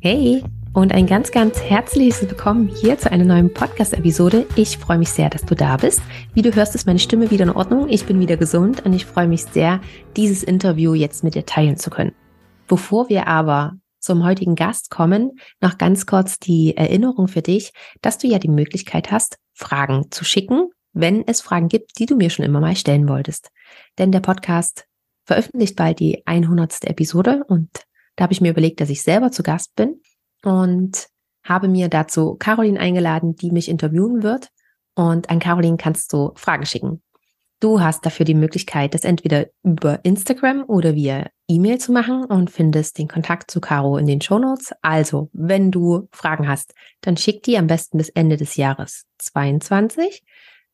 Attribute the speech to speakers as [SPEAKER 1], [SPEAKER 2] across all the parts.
[SPEAKER 1] Hey und ein ganz, ganz herzliches Willkommen hier zu einer neuen Podcast-Episode. Ich freue mich sehr, dass du da bist. Wie du hörst, ist meine Stimme wieder in Ordnung. Ich bin wieder gesund und ich freue mich sehr, dieses Interview jetzt mit dir teilen zu können. Bevor wir aber zum heutigen Gast kommen, noch ganz kurz die Erinnerung für dich, dass du ja die Möglichkeit hast, Fragen zu schicken, wenn es Fragen gibt, die du mir schon immer mal stellen wolltest. Denn der Podcast veröffentlicht bald die 100. Episode und da habe ich mir überlegt, dass ich selber zu Gast bin und habe mir dazu Caroline eingeladen, die mich interviewen wird. Und an Caroline kannst du Fragen schicken. Du hast dafür die Möglichkeit, das entweder über Instagram oder via E-Mail zu machen und findest den Kontakt zu Caro in den Shownotes. Also, wenn du Fragen hast, dann schick die am besten bis Ende des Jahres 22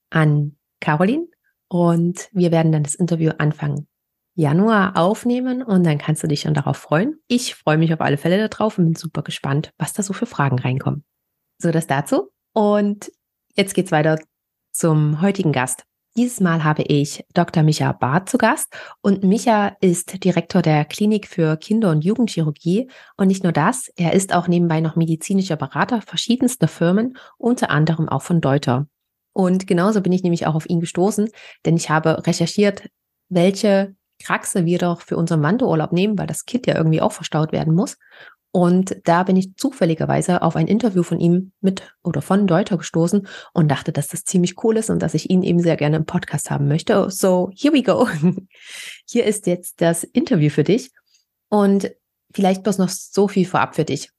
[SPEAKER 1] an Caroline und wir werden dann das Interview anfangen Januar aufnehmen und dann kannst du dich schon darauf freuen. Ich freue mich auf alle Fälle darauf und bin super gespannt, was da so für Fragen reinkommen. So, das dazu. Und jetzt geht's weiter zum heutigen Gast. Dieses Mal habe ich Dr. Micha Barth zu Gast und Micha ist Direktor der Klinik für Kinder- und Jugendchirurgie und nicht nur das, er ist auch nebenbei noch medizinischer Berater verschiedenster Firmen, unter anderem auch von Deuter. Und genauso bin ich nämlich auch auf ihn gestoßen, denn ich habe recherchiert, welche Kraxe wir doch für unseren Wanderurlaub nehmen, weil das Kind ja irgendwie auch verstaut werden muss. Und da bin ich zufälligerweise auf ein Interview von ihm mit oder von Deuter gestoßen und dachte, dass das ziemlich cool ist und dass ich ihn eben sehr gerne im Podcast haben möchte. So, here we go. Hier ist jetzt das Interview für dich. Und vielleicht bloß noch so viel vorab für dich.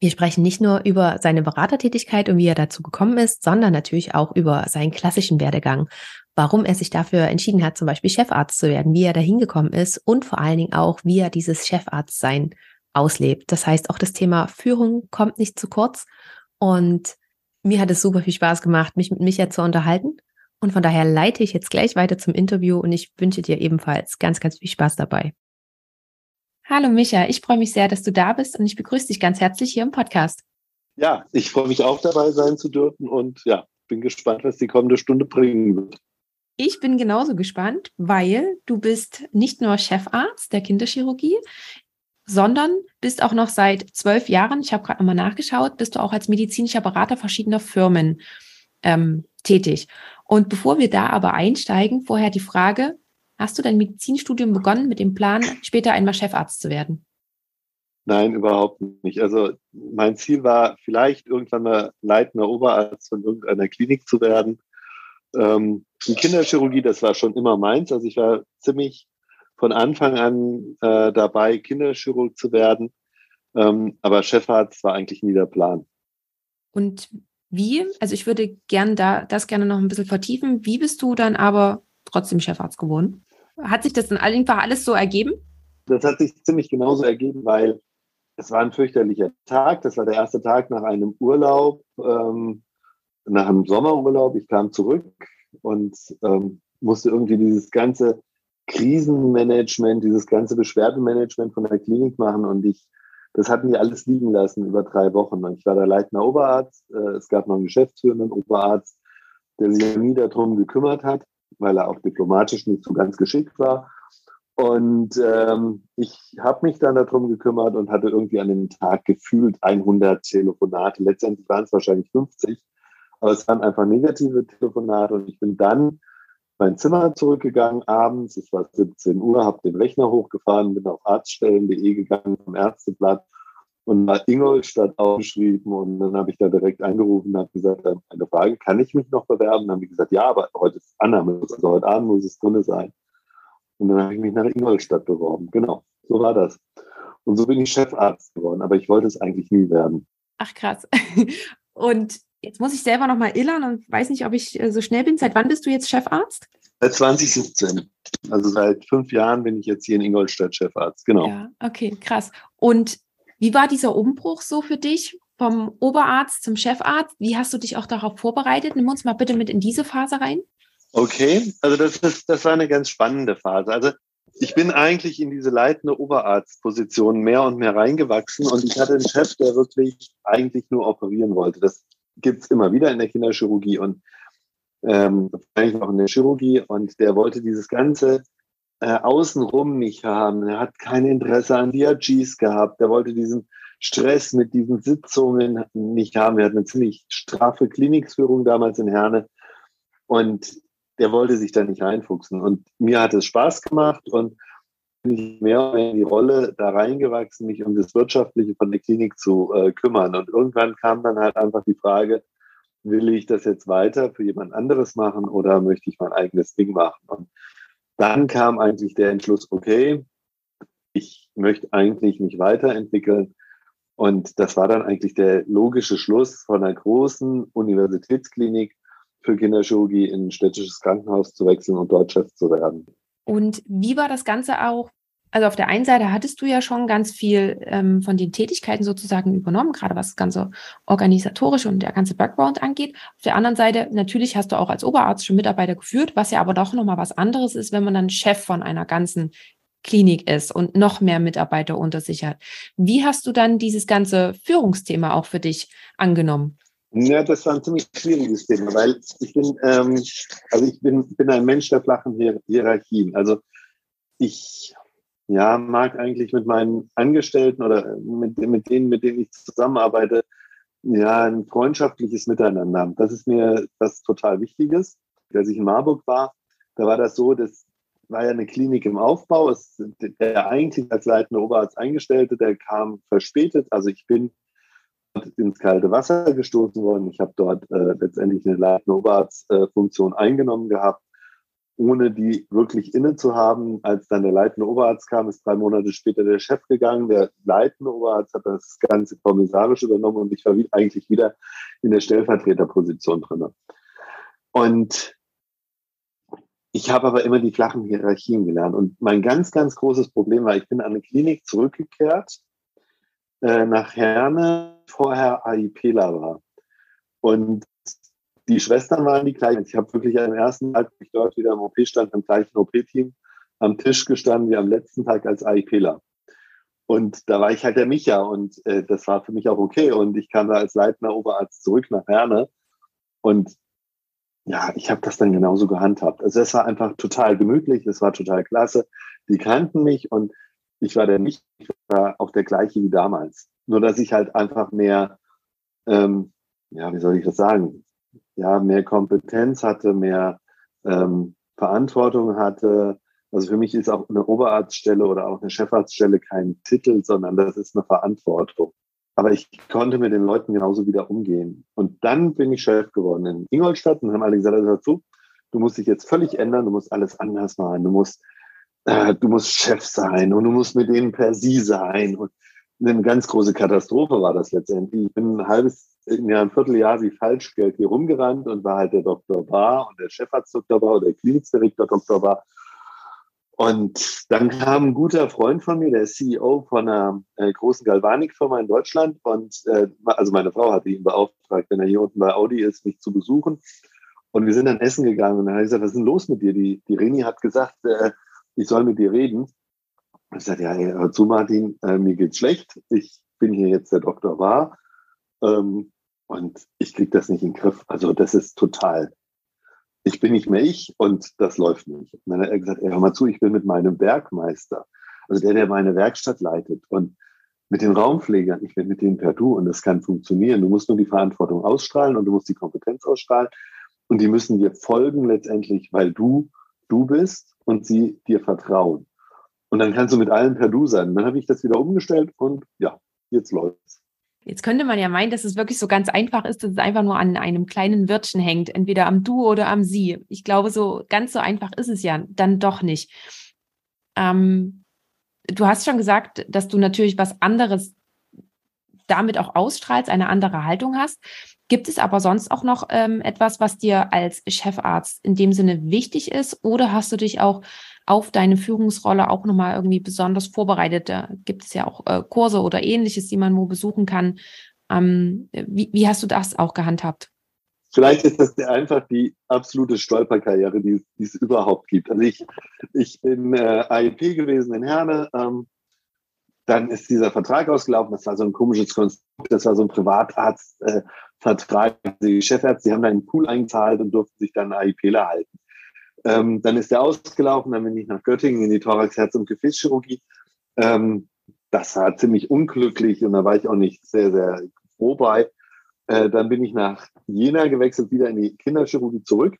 [SPEAKER 1] Wir sprechen nicht nur über seine Beratertätigkeit und wie er dazu gekommen ist, sondern natürlich auch über seinen klassischen Werdegang warum er sich dafür entschieden hat, zum Beispiel Chefarzt zu werden, wie er da hingekommen ist und vor allen Dingen auch, wie er dieses Chefarztsein auslebt. Das heißt, auch das Thema Führung kommt nicht zu kurz. Und mir hat es super viel Spaß gemacht, mich mit Micha zu unterhalten. Und von daher leite ich jetzt gleich weiter zum Interview und ich wünsche dir ebenfalls ganz, ganz viel Spaß dabei. Hallo Micha, ich freue mich sehr, dass du da bist und ich begrüße dich ganz herzlich hier im Podcast.
[SPEAKER 2] Ja, ich freue mich auch dabei sein zu dürfen und ja, bin gespannt, was die kommende Stunde bringen wird.
[SPEAKER 1] Ich bin genauso gespannt, weil du bist nicht nur Chefarzt der Kinderchirurgie, sondern bist auch noch seit zwölf Jahren, ich habe gerade nochmal nachgeschaut, bist du auch als medizinischer Berater verschiedener Firmen ähm, tätig. Und bevor wir da aber einsteigen, vorher die Frage, hast du dein Medizinstudium begonnen mit dem Plan, später einmal Chefarzt zu werden?
[SPEAKER 2] Nein, überhaupt nicht. Also mein Ziel war vielleicht irgendwann mal leitender Oberarzt von irgendeiner Klinik zu werden. Ähm, die Kinderchirurgie, das war schon immer meins. Also ich war ziemlich von Anfang an äh, dabei, Kinderchirurg zu werden. Ähm, aber Chefarzt war eigentlich nie der Plan.
[SPEAKER 1] Und wie? Also ich würde gern da das gerne noch ein bisschen vertiefen. Wie bist du dann aber trotzdem Chefarzt geworden? Hat sich das dann einfach alles so ergeben?
[SPEAKER 2] Das hat sich ziemlich genauso ergeben, weil es war ein fürchterlicher Tag. Das war der erste Tag nach einem Urlaub, ähm, nach einem Sommerurlaub. Ich kam zurück und ähm, musste irgendwie dieses ganze Krisenmanagement, dieses ganze Beschwerdenmanagement von der Klinik machen und ich, das hatten die alles liegen lassen über drei Wochen. Ich war der leitender Oberarzt, äh, es gab noch einen geschäftsführenden Oberarzt, der sich nie darum gekümmert hat, weil er auch diplomatisch nicht so ganz geschickt war. Und ähm, ich habe mich dann darum gekümmert und hatte irgendwie an dem Tag gefühlt 100 Telefonate. Letztendlich waren es wahrscheinlich 50. Aber es waren einfach negative Telefonate und ich bin dann mein Zimmer zurückgegangen abends, es war 17 Uhr, habe den Rechner hochgefahren, bin auf arztstellen.de gegangen vom Ärzteblatt und mal Ingolstadt aufgeschrieben und dann habe ich da direkt angerufen und habe gesagt, äh, eine Frage, kann ich mich noch bewerben? Dann haben die gesagt, ja, aber heute ist Annahme, also heute Abend muss es drin sein. Und dann habe ich mich nach Ingolstadt beworben. Genau, so war das. Und so bin ich Chefarzt geworden, aber ich wollte es eigentlich nie werden.
[SPEAKER 1] Ach krass. Und Jetzt muss ich selber noch mal illern und weiß nicht, ob ich äh, so schnell bin. Seit wann bist du jetzt Chefarzt?
[SPEAKER 2] Seit 2017. Also seit fünf Jahren bin ich jetzt hier in Ingolstadt Chefarzt. Genau.
[SPEAKER 1] Ja, okay, krass. Und wie war dieser Umbruch so für dich vom Oberarzt zum Chefarzt? Wie hast du dich auch darauf vorbereitet? Nimm uns mal bitte mit in diese Phase rein.
[SPEAKER 2] Okay, also das, ist, das war eine ganz spannende Phase. Also ich bin eigentlich in diese leitende Oberarztposition mehr und mehr reingewachsen und ich hatte einen Chef, der wirklich eigentlich nur operieren wollte. Das gibt es immer wieder in der Kinderchirurgie und ähm, eigentlich auch in der Chirurgie und der wollte dieses ganze äh, außenrum nicht haben. Er hat kein Interesse an DRGs gehabt. Der wollte diesen Stress mit diesen Sitzungen nicht haben. Wir hatten eine ziemlich straffe Klinikführung damals in Herne und der wollte sich da nicht reinfuchsen. Und mir hat es Spaß gemacht und ich mehr in die Rolle da reingewachsen, mich um das Wirtschaftliche von der Klinik zu äh, kümmern. Und irgendwann kam dann halt einfach die Frage, will ich das jetzt weiter für jemand anderes machen oder möchte ich mein eigenes Ding machen? Und dann kam eigentlich der Entschluss, okay, ich möchte eigentlich mich weiterentwickeln. Und das war dann eigentlich der logische Schluss von einer großen Universitätsklinik für Kinderchirurgie in ein städtisches Krankenhaus zu wechseln und dort Chef zu werden.
[SPEAKER 1] Und wie war das Ganze auch also auf der einen Seite hattest du ja schon ganz viel ähm, von den Tätigkeiten sozusagen übernommen, gerade was das ganze organisatorische und der ganze Background angeht. Auf der anderen Seite, natürlich hast du auch als Oberarzt schon Mitarbeiter geführt, was ja aber doch nochmal was anderes ist, wenn man dann Chef von einer ganzen Klinik ist und noch mehr Mitarbeiter unter sich hat. Wie hast du dann dieses ganze Führungsthema auch für dich angenommen?
[SPEAKER 2] Ja, das war ein ziemlich schwieriges Thema, weil ich bin, ähm, also ich bin, bin ein Mensch der flachen Hier Hierarchien. Also ich ja, mag eigentlich mit meinen Angestellten oder mit, mit denen, mit denen ich zusammenarbeite, ja, ein freundschaftliches Miteinander. Das ist mir was total Wichtiges. Als ich in Marburg war, da war das so, das war ja eine Klinik im Aufbau. Es, der eigentlich als leitende Oberarzt Eingestellte, der kam verspätet. Also ich bin ins kalte Wasser gestoßen worden. Ich habe dort äh, letztendlich eine leitende Oberarztfunktion äh, eingenommen gehabt ohne die wirklich inne zu haben. Als dann der leitende Oberarzt kam, ist drei Monate später der Chef gegangen. Der leitende Oberarzt hat das Ganze kommissarisch übernommen und ich war eigentlich wieder in der Stellvertreterposition drin. Und ich habe aber immer die flachen Hierarchien gelernt. Und mein ganz, ganz großes Problem war, ich bin an eine Klinik zurückgekehrt, äh, nach Herne, vorher AIPler war. Und die Schwestern waren die gleichen. Ich habe wirklich am ersten Tag, ich dort wieder im OP stand, im gleichen OP-Team am Tisch gestanden wie am letzten Tag als AIPler. Und da war ich halt der Micha und äh, das war für mich auch okay. Und ich kam da als leitender Oberarzt zurück nach Herne. Und ja, ich habe das dann genauso gehandhabt. Also es war einfach total gemütlich, es war total klasse. Die kannten mich und ich war der Micha, ich war auch der gleiche wie damals. Nur dass ich halt einfach mehr, ähm, ja, wie soll ich das sagen? Ja, mehr Kompetenz hatte, mehr ähm, Verantwortung hatte. Also für mich ist auch eine Oberarztstelle oder auch eine Chefarztstelle kein Titel, sondern das ist eine Verantwortung. Aber ich konnte mit den Leuten genauso wieder umgehen. Und dann bin ich Chef geworden in Ingolstadt und haben alle gesagt, dazu, du musst dich jetzt völlig ändern, du musst alles anders machen, du musst, äh, du musst Chef sein und du musst mit denen per Sie sein. Und eine ganz große Katastrophe war das letztendlich. Ich bin ein halbes in ein Vierteljahr wie Falschgeld hier rumgerannt und war halt der Dr. Bar und der Chefarzt Dr. Bar oder der Klinikdirektor Dr. Bar. Und dann kam ein guter Freund von mir, der CEO von einer äh, großen Galvanikfirma in Deutschland. Und äh, also meine Frau hatte ihn beauftragt, wenn er hier unten bei Audi ist, mich zu besuchen. Und wir sind dann essen gegangen und dann habe ich gesagt, was ist denn los mit dir? Die, die Reni hat gesagt, äh, ich soll mit dir reden. Ich sagte, ja, hör zu, Martin, äh, mir geht's schlecht. Ich bin hier jetzt der Dr. War. Ähm, und ich kriege das nicht in den Griff. Also das ist total. Ich bin nicht mehr ich und das läuft nicht. Und dann hat er gesagt, ey, hör mal zu, ich bin mit meinem Werkmeister, also der, der meine Werkstatt leitet und mit den Raumpflegern, ich bin mit denen per Du und das kann funktionieren. Du musst nur die Verantwortung ausstrahlen und du musst die Kompetenz ausstrahlen und die müssen dir folgen letztendlich, weil du du bist und sie dir vertrauen. Und dann kannst du mit allen per Du sein. Und dann habe ich das wieder umgestellt und ja, jetzt läuft's.
[SPEAKER 1] Jetzt könnte man ja meinen, dass es wirklich so ganz einfach ist, dass es einfach nur an einem kleinen Wörtchen hängt, entweder am Du oder am Sie. Ich glaube, so ganz so einfach ist es ja dann doch nicht. Ähm, du hast schon gesagt, dass du natürlich was anderes damit auch ausstrahlst, eine andere Haltung hast. Gibt es aber sonst auch noch ähm, etwas, was dir als Chefarzt in dem Sinne wichtig ist? Oder hast du dich auch auf deine Führungsrolle auch nochmal irgendwie besonders vorbereitet? Da gibt es ja auch äh, Kurse oder ähnliches, die man wo besuchen kann. Ähm, wie, wie hast du das auch gehandhabt?
[SPEAKER 2] Vielleicht ist das einfach die absolute Stolperkarriere, die, die es überhaupt gibt. Also ich, ich bin äh, AIP gewesen in Herne. Ähm, dann ist dieser Vertrag ausgelaufen. Das war so ein komisches Konstrukt. Das war so ein Privatarztvertrag. Äh, die Chefärzte, die haben da einen Pool eingezahlt und durften sich dann AIPler halten. Ähm, dann ist der ausgelaufen. Dann bin ich nach Göttingen in die Thorax-, Herz- und Gefäßchirurgie. Ähm, das war ziemlich unglücklich und da war ich auch nicht sehr, sehr froh bei. Äh, dann bin ich nach Jena gewechselt, wieder in die Kinderchirurgie zurück.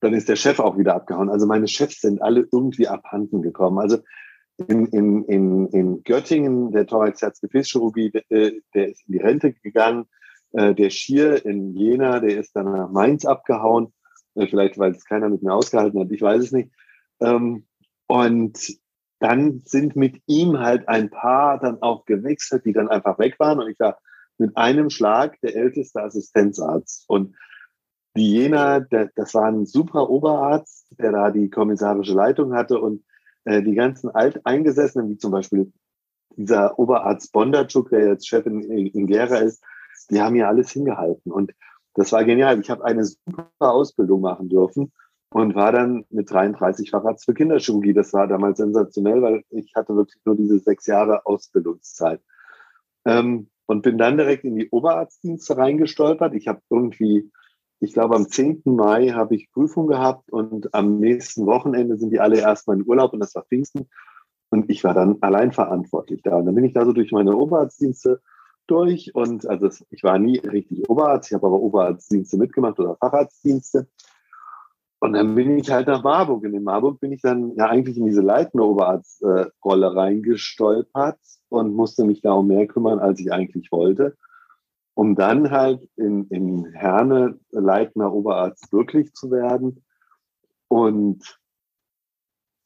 [SPEAKER 2] Dann ist der Chef auch wieder abgehauen. Also meine Chefs sind alle irgendwie abhanden gekommen. Also in, in, in, in Göttingen, der Thorax-Herz-Gefäßchirurgie, äh, der ist in die Rente gegangen. Äh, der Schier in Jena, der ist dann nach Mainz abgehauen. Äh, vielleicht, weil es keiner mit mir ausgehalten hat, ich weiß es nicht. Ähm, und dann sind mit ihm halt ein paar dann auch gewechselt, die dann einfach weg waren. Und ich war mit einem Schlag der älteste Assistenzarzt. Und die Jena, der, das war ein super Oberarzt, der da die kommissarische Leitung hatte und äh, die ganzen Alteingesessenen, wie zum Beispiel dieser Oberarzt Bondarczuk, der jetzt Chef in, in Gera ist, die haben hier alles hingehalten. Und das war genial. Ich habe eine super Ausbildung machen dürfen und war dann mit 33 Facharzt für Kinderchirurgie. Das war damals sensationell, weil ich hatte wirklich nur diese sechs Jahre Ausbildungszeit. Ähm, und bin dann direkt in die Oberarztdienste reingestolpert. Ich habe irgendwie, ich glaube, am 10. Mai habe ich Prüfung gehabt und am nächsten Wochenende sind die alle erstmal in Urlaub und das war Pfingsten. Und ich war dann allein verantwortlich da. Und dann bin ich da so durch meine Oberarztdienste durch und also ich war nie richtig Oberarzt, ich habe aber Oberarztdienste mitgemacht oder Facharztdienste. Und dann bin ich halt nach Marburg. Und in Marburg bin ich dann ja eigentlich in diese leitende Oberarztrolle reingestolpert und musste mich da um mehr kümmern, als ich eigentlich wollte. Um dann halt in, in Herne leitender Oberarzt wirklich zu werden. Und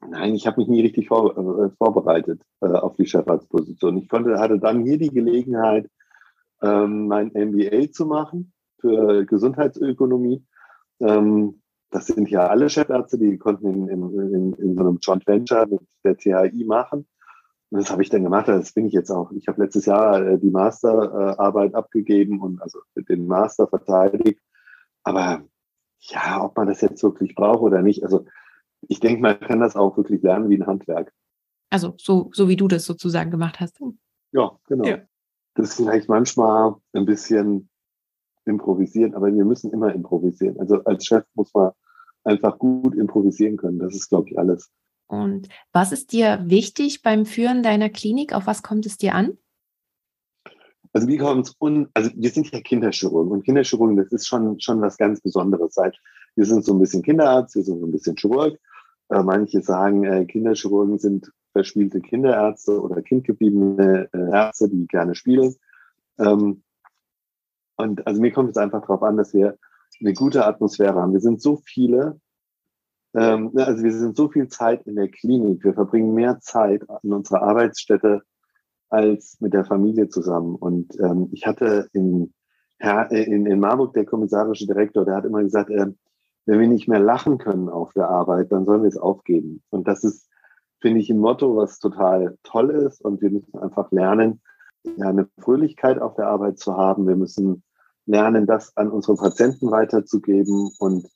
[SPEAKER 2] nein, ich habe mich nie richtig vor, äh, vorbereitet äh, auf die Chefarztposition. Ich konnte, hatte dann hier die Gelegenheit, ähm, mein MBA zu machen für Gesundheitsökonomie. Ähm, das sind ja alle Chefärzte, die konnten in, in, in, in so einem Joint Venture mit der THI machen. Und das habe ich dann gemacht. Das bin ich jetzt auch. Ich habe letztes Jahr äh, die Masterarbeit abgegeben und also den Master verteidigt. Aber ja, ob man das jetzt wirklich braucht oder nicht. Also ich denke, man kann das auch wirklich lernen wie ein Handwerk.
[SPEAKER 1] Also so, so wie du das sozusagen gemacht hast.
[SPEAKER 2] Ja, genau. Ja. Das ist vielleicht manchmal ein bisschen improvisieren, aber wir müssen immer improvisieren. Also als Chef muss man einfach gut improvisieren können. Das ist, glaube ich, alles.
[SPEAKER 1] Und was ist dir wichtig beim Führen deiner Klinik? Auf was kommt es dir an?
[SPEAKER 2] Also wie kommt es un also wir sind ja Kinderchirurgen und Kinderchirurgen, das ist schon, schon was ganz Besonderes. Wir sind so ein bisschen Kinderarzt, wir sind so ein bisschen Chirurg. Äh, manche sagen, äh, Kinderchirurgen sind verspielte Kinderärzte oder kindgebliebene äh, Ärzte, die gerne spielen. Ähm, und also mir kommt es einfach darauf an, dass wir eine gute Atmosphäre haben. Wir sind so viele, ähm, also wir sind so viel Zeit in der Klinik. Wir verbringen mehr Zeit in unserer Arbeitsstätte als mit der Familie zusammen. Und ähm, ich hatte in, in, in Marburg der kommissarische Direktor, der hat immer gesagt, äh, wenn wir nicht mehr lachen können auf der Arbeit, dann sollen wir es aufgeben. Und das ist, finde ich, ein Motto, was total toll ist. Und wir müssen einfach lernen, ja, eine Fröhlichkeit auf der Arbeit zu haben. Wir müssen lernen, das an unsere Patienten weiterzugeben. Und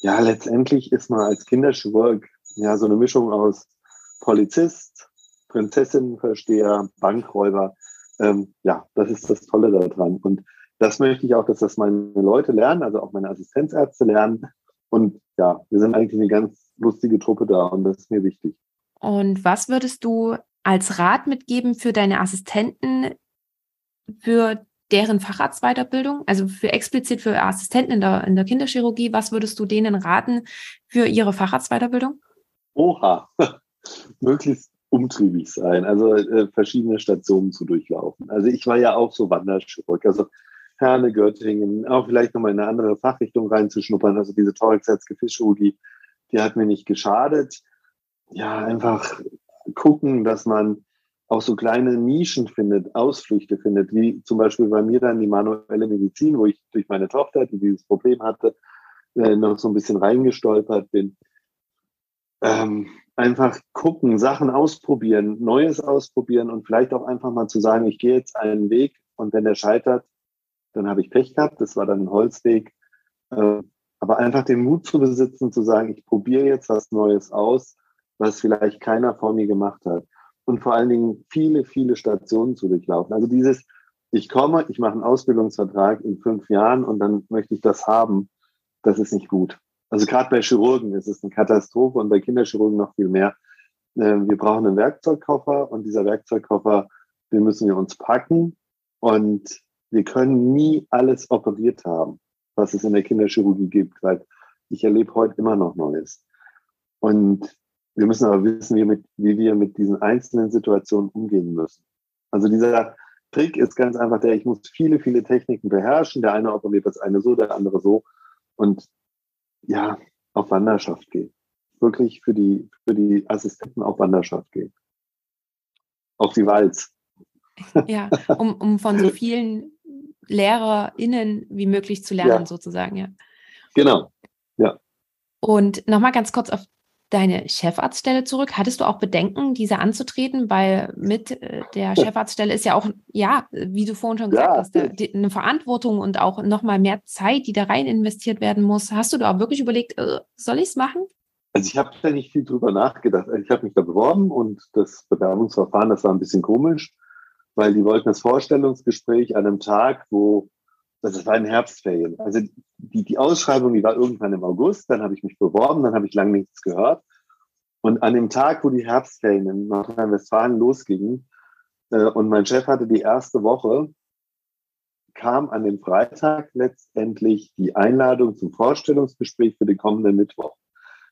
[SPEAKER 2] ja, letztendlich ist man als Kinderchirurg ja so eine Mischung aus Polizist, Prinzessinnenversteher, Bankräuber. Ähm, ja, das ist das Tolle daran. Und das möchte ich auch, dass das meine Leute lernen, also auch meine Assistenzärzte lernen. Und ja, wir sind eigentlich eine ganz lustige Truppe da und das ist mir wichtig.
[SPEAKER 1] Und was würdest du als Rat mitgeben für deine Assistenten, für deren Facharztweiterbildung, also für explizit für Assistenten in der, in der Kinderchirurgie, was würdest du denen raten für ihre Facharztweiterbildung?
[SPEAKER 2] Oha, möglichst umtriebig sein, also äh, verschiedene Stationen zu durchlaufen. Also ich war ja auch so Wanderchirurg, also Herne, Göttingen, auch vielleicht nochmal in eine andere Fachrichtung reinzuschnuppern, also diese Thorax-Herz-Gefäßchirurgie, die hat mir nicht geschadet. Ja, einfach gucken, dass man auch so kleine Nischen findet, Ausflüchte findet, wie zum Beispiel bei mir dann die manuelle Medizin, wo ich durch meine Tochter, die dieses Problem hatte, äh, noch so ein bisschen reingestolpert bin. Ähm, einfach gucken, Sachen ausprobieren, Neues ausprobieren und vielleicht auch einfach mal zu sagen, ich gehe jetzt einen Weg und wenn der scheitert, dann habe ich Pech gehabt. Das war dann ein Holzweg. Äh, aber einfach den Mut zu besitzen, zu sagen, ich probiere jetzt was Neues aus, was vielleicht keiner vor mir gemacht hat. Und vor allen Dingen viele, viele Stationen zu durchlaufen. Also dieses, ich komme, ich mache einen Ausbildungsvertrag in fünf Jahren und dann möchte ich das haben, das ist nicht gut. Also gerade bei Chirurgen ist es eine Katastrophe und bei Kinderchirurgen noch viel mehr. Ähm, wir brauchen einen Werkzeugkoffer und dieser Werkzeugkoffer, den müssen wir uns packen und wir können nie alles operiert haben, was es in der Kinderchirurgie gibt, weil ich erlebe heute immer noch Neues. Und wir müssen aber wissen, wie, mit, wie wir mit diesen einzelnen Situationen umgehen müssen. Also dieser Trick ist ganz einfach der, ich muss viele, viele Techniken beherrschen. Der eine operiert das eine so, der andere so. Und ja, auf Wanderschaft gehen. Wirklich für die, für die Assistenten auf Wanderschaft gehen. Auf die Walz.
[SPEAKER 1] Ja, um, um von so vielen LehrerInnen wie möglich zu lernen, ja. sozusagen, ja.
[SPEAKER 2] Genau, ja.
[SPEAKER 1] Und nochmal ganz kurz auf deine Chefarztstelle zurück. Hattest du auch Bedenken, diese anzutreten? Weil mit äh, der Chefarztstelle ist ja auch, ja, wie du vorhin schon gesagt ja, hast, die, eine Verantwortung und auch nochmal mehr Zeit, die da rein investiert werden muss. Hast du da auch wirklich überlegt, äh, soll ich es machen?
[SPEAKER 2] Also ich habe da nicht viel drüber nachgedacht. Ich habe mich da beworben und das Bewerbungsverfahren, das war ein bisschen komisch weil die wollten das Vorstellungsgespräch an einem Tag, wo, das war in Herbstferien. Also die, die Ausschreibung, die war irgendwann im August, dann habe ich mich beworben, dann habe ich lange nichts gehört. Und an dem Tag, wo die Herbstferien in Nordrhein-Westfalen losgingen, äh, und mein Chef hatte die erste Woche, kam an dem Freitag letztendlich die Einladung zum Vorstellungsgespräch für den kommenden Mittwoch.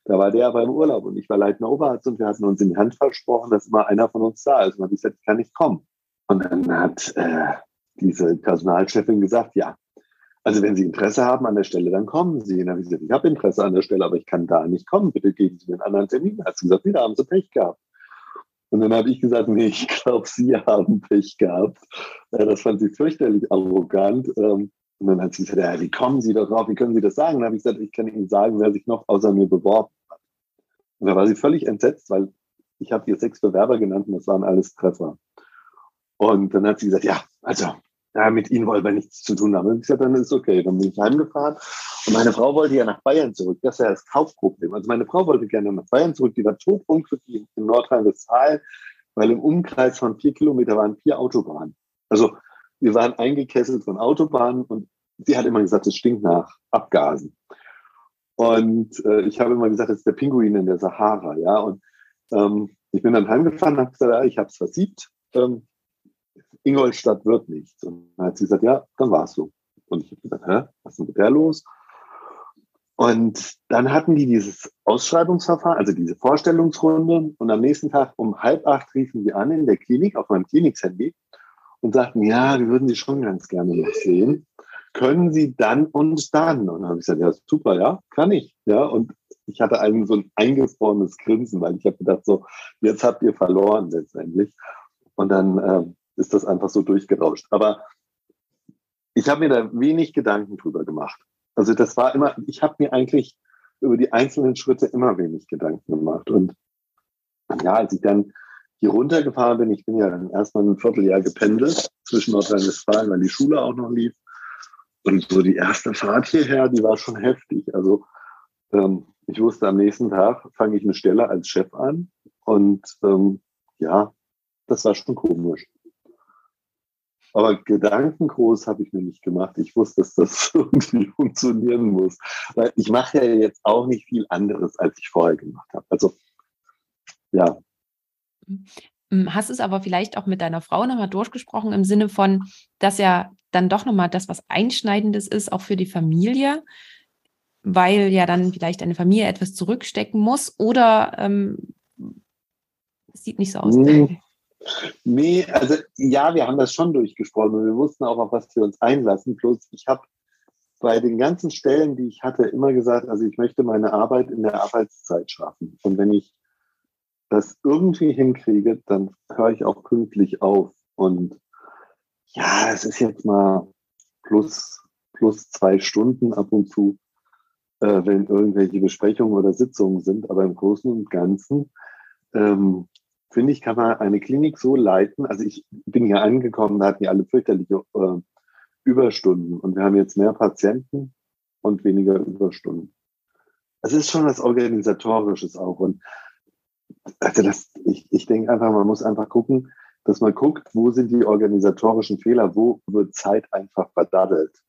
[SPEAKER 2] Da war der aber im Urlaub und ich war leitender Oberarzt und wir hatten uns in die Hand versprochen, dass immer einer von uns da ist. Und habe ich gesagt, ich kann nicht kommen. Und dann hat äh, diese Personalchefin gesagt, ja, also wenn Sie Interesse haben an der Stelle, dann kommen Sie. Und dann habe ich gesagt, ich habe Interesse an der Stelle, aber ich kann da nicht kommen. Bitte geben Sie mir einen anderen Termin. Hat sie gesagt, wieder haben Sie Pech gehabt. Und dann habe ich gesagt, nee, ich glaube, Sie haben Pech gehabt. Äh, das fand sie fürchterlich arrogant. Ähm, und dann hat sie gesagt, ja, wie kommen Sie da drauf? Wie können Sie das sagen? Und dann habe ich gesagt, ich kann Ihnen sagen, wer sich noch außer mir beworben hat. Und da war sie völlig entsetzt, weil ich habe ihr sechs Bewerber genannt und das waren alles Treffer. Und dann hat sie gesagt, ja, also ja, mit Ihnen wollen wir nichts zu tun haben. Und ich gesagt, dann ist okay. Dann bin ich heimgefahren. Und meine Frau wollte ja nach Bayern zurück. Das ist das Kaufproblem. Also meine Frau wollte gerne nach Bayern zurück. Die war todunglücklich in Nordrhein-Westfalen, weil im Umkreis von vier Kilometer waren vier Autobahnen. Also wir waren eingekesselt von Autobahnen und sie hat immer gesagt, es stinkt nach Abgasen. Und äh, ich habe immer gesagt, das ist der Pinguin in der Sahara. Ja, und ähm, ich bin dann heimgefahren und habe gesagt, ja, ich habe es versiebt. Ähm, Ingolstadt wird nichts. Und dann hat sie gesagt, ja, dann war es so. Und ich habe gesagt, hä, was ist denn mit der los? Und dann hatten die dieses Ausschreibungsverfahren, also diese Vorstellungsrunde. Und am nächsten Tag um halb acht riefen die an in der Klinik auf meinem Klinikhandy und sagten, ja, wir würden Sie schon ganz gerne noch sehen. Können Sie dann und dann? Und dann habe ich gesagt, ja, super, ja, kann ich. Ja, und ich hatte einen so ein eingefrorenes Grinsen, weil ich habe gedacht, so, jetzt habt ihr verloren letztendlich. Und dann äh, ist das einfach so durchgerauscht. Aber ich habe mir da wenig Gedanken drüber gemacht. Also das war immer, ich habe mir eigentlich über die einzelnen Schritte immer wenig Gedanken gemacht. Und ja, als ich dann hier runtergefahren bin, ich bin ja dann erstmal ein Vierteljahr gependelt zwischen Nordrhein-Westfalen, weil die Schule auch noch lief. Und so die erste Fahrt hierher, die war schon heftig. Also ähm, ich wusste, am nächsten Tag fange ich eine Stelle als Chef an. Und ähm, ja, das war schon komisch. Aber Gedanken groß habe ich mir nicht gemacht. Ich wusste, dass das irgendwie funktionieren muss. Weil ich mache ja jetzt auch nicht viel anderes, als ich vorher gemacht habe. Also, ja.
[SPEAKER 1] Hm, hast es aber vielleicht auch mit deiner Frau nochmal durchgesprochen, im Sinne von, dass ja dann doch nochmal das, was Einschneidendes ist, auch für die Familie, weil ja dann vielleicht eine Familie etwas zurückstecken muss oder ähm, sieht nicht so aus.
[SPEAKER 2] Hm. Nee, also ja, wir haben das schon durchgesprochen und wir wussten auch, auf was wir uns einlassen. Bloß ich habe bei den ganzen Stellen, die ich hatte, immer gesagt, also ich möchte meine Arbeit in der Arbeitszeit schaffen. Und wenn ich das irgendwie hinkriege, dann höre ich auch pünktlich auf. Und ja, es ist jetzt mal plus, plus zwei Stunden ab und zu, äh, wenn irgendwelche Besprechungen oder Sitzungen sind. Aber im Großen und Ganzen, ähm, finde ich, kann man eine Klinik so leiten. Also ich bin hier angekommen, da hatten die alle fürchterliche äh, Überstunden. Und wir haben jetzt mehr Patienten und weniger Überstunden. Es ist schon was Organisatorisches auch. Und also das, ich, ich denke einfach, man muss einfach gucken, dass man guckt, wo sind die organisatorischen Fehler, wo wird Zeit einfach verdaddelt.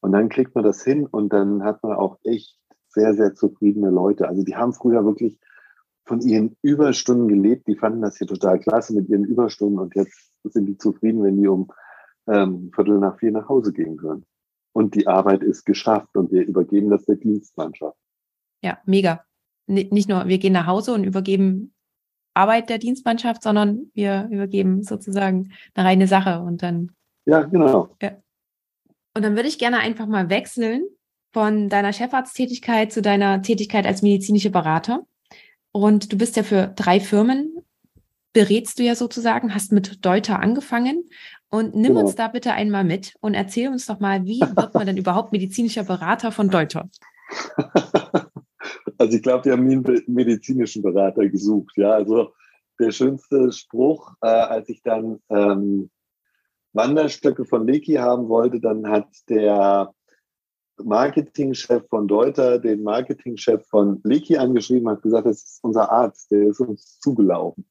[SPEAKER 2] Und dann kriegt man das hin und dann hat man auch echt sehr, sehr zufriedene Leute. Also die haben früher wirklich von ihren Überstunden gelebt, die fanden das hier total klasse mit ihren Überstunden und jetzt sind die zufrieden, wenn die um ähm, Viertel nach vier nach Hause gehen können. Und die Arbeit ist geschafft und wir übergeben das der Dienstmannschaft.
[SPEAKER 1] Ja, mega. Nicht nur, wir gehen nach Hause und übergeben Arbeit der Dienstmannschaft, sondern wir übergeben sozusagen eine reine Sache und dann.
[SPEAKER 2] Ja, genau.
[SPEAKER 1] Ja. Und dann würde ich gerne einfach mal wechseln von deiner Chefarzttätigkeit zu deiner Tätigkeit als medizinische Berater. Und du bist ja für drei Firmen, berätst du ja sozusagen, hast mit Deuter angefangen. Und nimm genau. uns da bitte einmal mit und erzähl uns doch mal, wie wird man denn überhaupt medizinischer Berater von Deuter?
[SPEAKER 2] Also ich glaube, die haben nie einen medizinischen Berater gesucht. Ja, also der schönste Spruch, äh, als ich dann ähm, Wanderstöcke von Leki haben wollte, dann hat der Marketingchef von Deuter den Marketingchef von Leki angeschrieben, hat gesagt, das ist unser Arzt, der ist uns zugelaufen.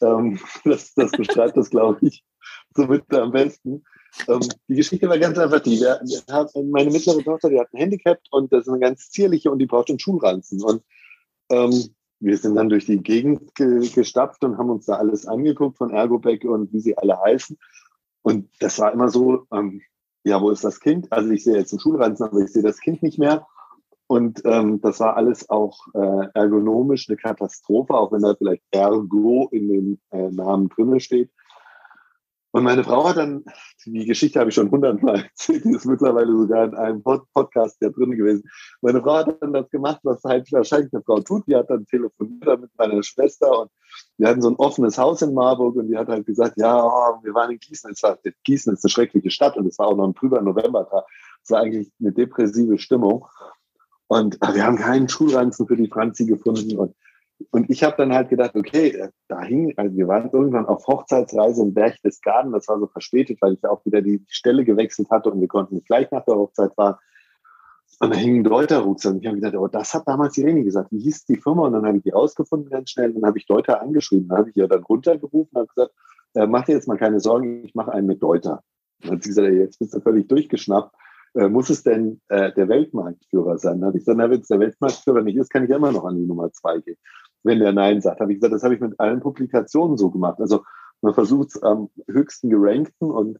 [SPEAKER 2] Ähm, das, das beschreibt das, glaube ich, somit am besten. Ähm, die Geschichte war ganz einfach die. Wir, wir haben, meine mittlere Tochter, die hat ein Handicap und das ist eine ganz zierliche und die braucht einen Schulranzen. Und ähm, wir sind dann durch die Gegend ge gestapft und haben uns da alles angeguckt von Ergobek und wie sie alle heißen. Und das war immer so, ähm, ja, wo ist das Kind? Also ich sehe jetzt einen Schulranzen, aber ich sehe das Kind nicht mehr. Und ähm, das war alles auch äh, ergonomisch eine Katastrophe, auch wenn da vielleicht Ergo in dem äh, Namen drinne steht. Und meine Frau hat dann, die Geschichte habe ich schon hundertmal erzählt, die ist mittlerweile sogar in einem Podcast ja drin gewesen. Meine Frau hat dann das gemacht, was halt wahrscheinlich eine Frau tut. Die hat dann telefoniert mit meiner Schwester und wir hatten so ein offenes Haus in Marburg und die hat halt gesagt, ja, oh, wir waren in Gießen. Es war, Gießen ist eine schreckliche Stadt und es war auch noch ein trüber Novembertag. Es war eigentlich eine depressive Stimmung. Und wir haben keinen Schulranzen für die Franzi gefunden. Und und ich habe dann halt gedacht, okay, äh, da hing, also wir waren irgendwann auf Hochzeitsreise in Berchtesgaden, das war so verspätet, weil ich ja auch wieder die Stelle gewechselt hatte und wir konnten nicht gleich nach der Hochzeit fahren. Und da hing ein Deuter-Rucksack. Und ich habe gedacht, oh, das hat damals Irene gesagt. Wie hieß die Firma? Und dann habe ich die ausgefunden ganz schnell. Und dann habe ich Deuter angeschrieben. Dann habe ich ihr dann runtergerufen und habe gesagt, äh, mach dir jetzt mal keine Sorgen, ich mache einen mit Deuter. Und dann hat sie gesagt, jetzt bist du völlig durchgeschnappt. Äh, muss es denn äh, der Weltmarktführer sein? Dann habe ich gesagt, wenn es der Weltmarktführer nicht ist, kann ich immer noch an die Nummer zwei gehen wenn der Nein sagt. Habe ich gesagt, das habe ich mit allen Publikationen so gemacht. Also man versucht es am höchsten gerankten und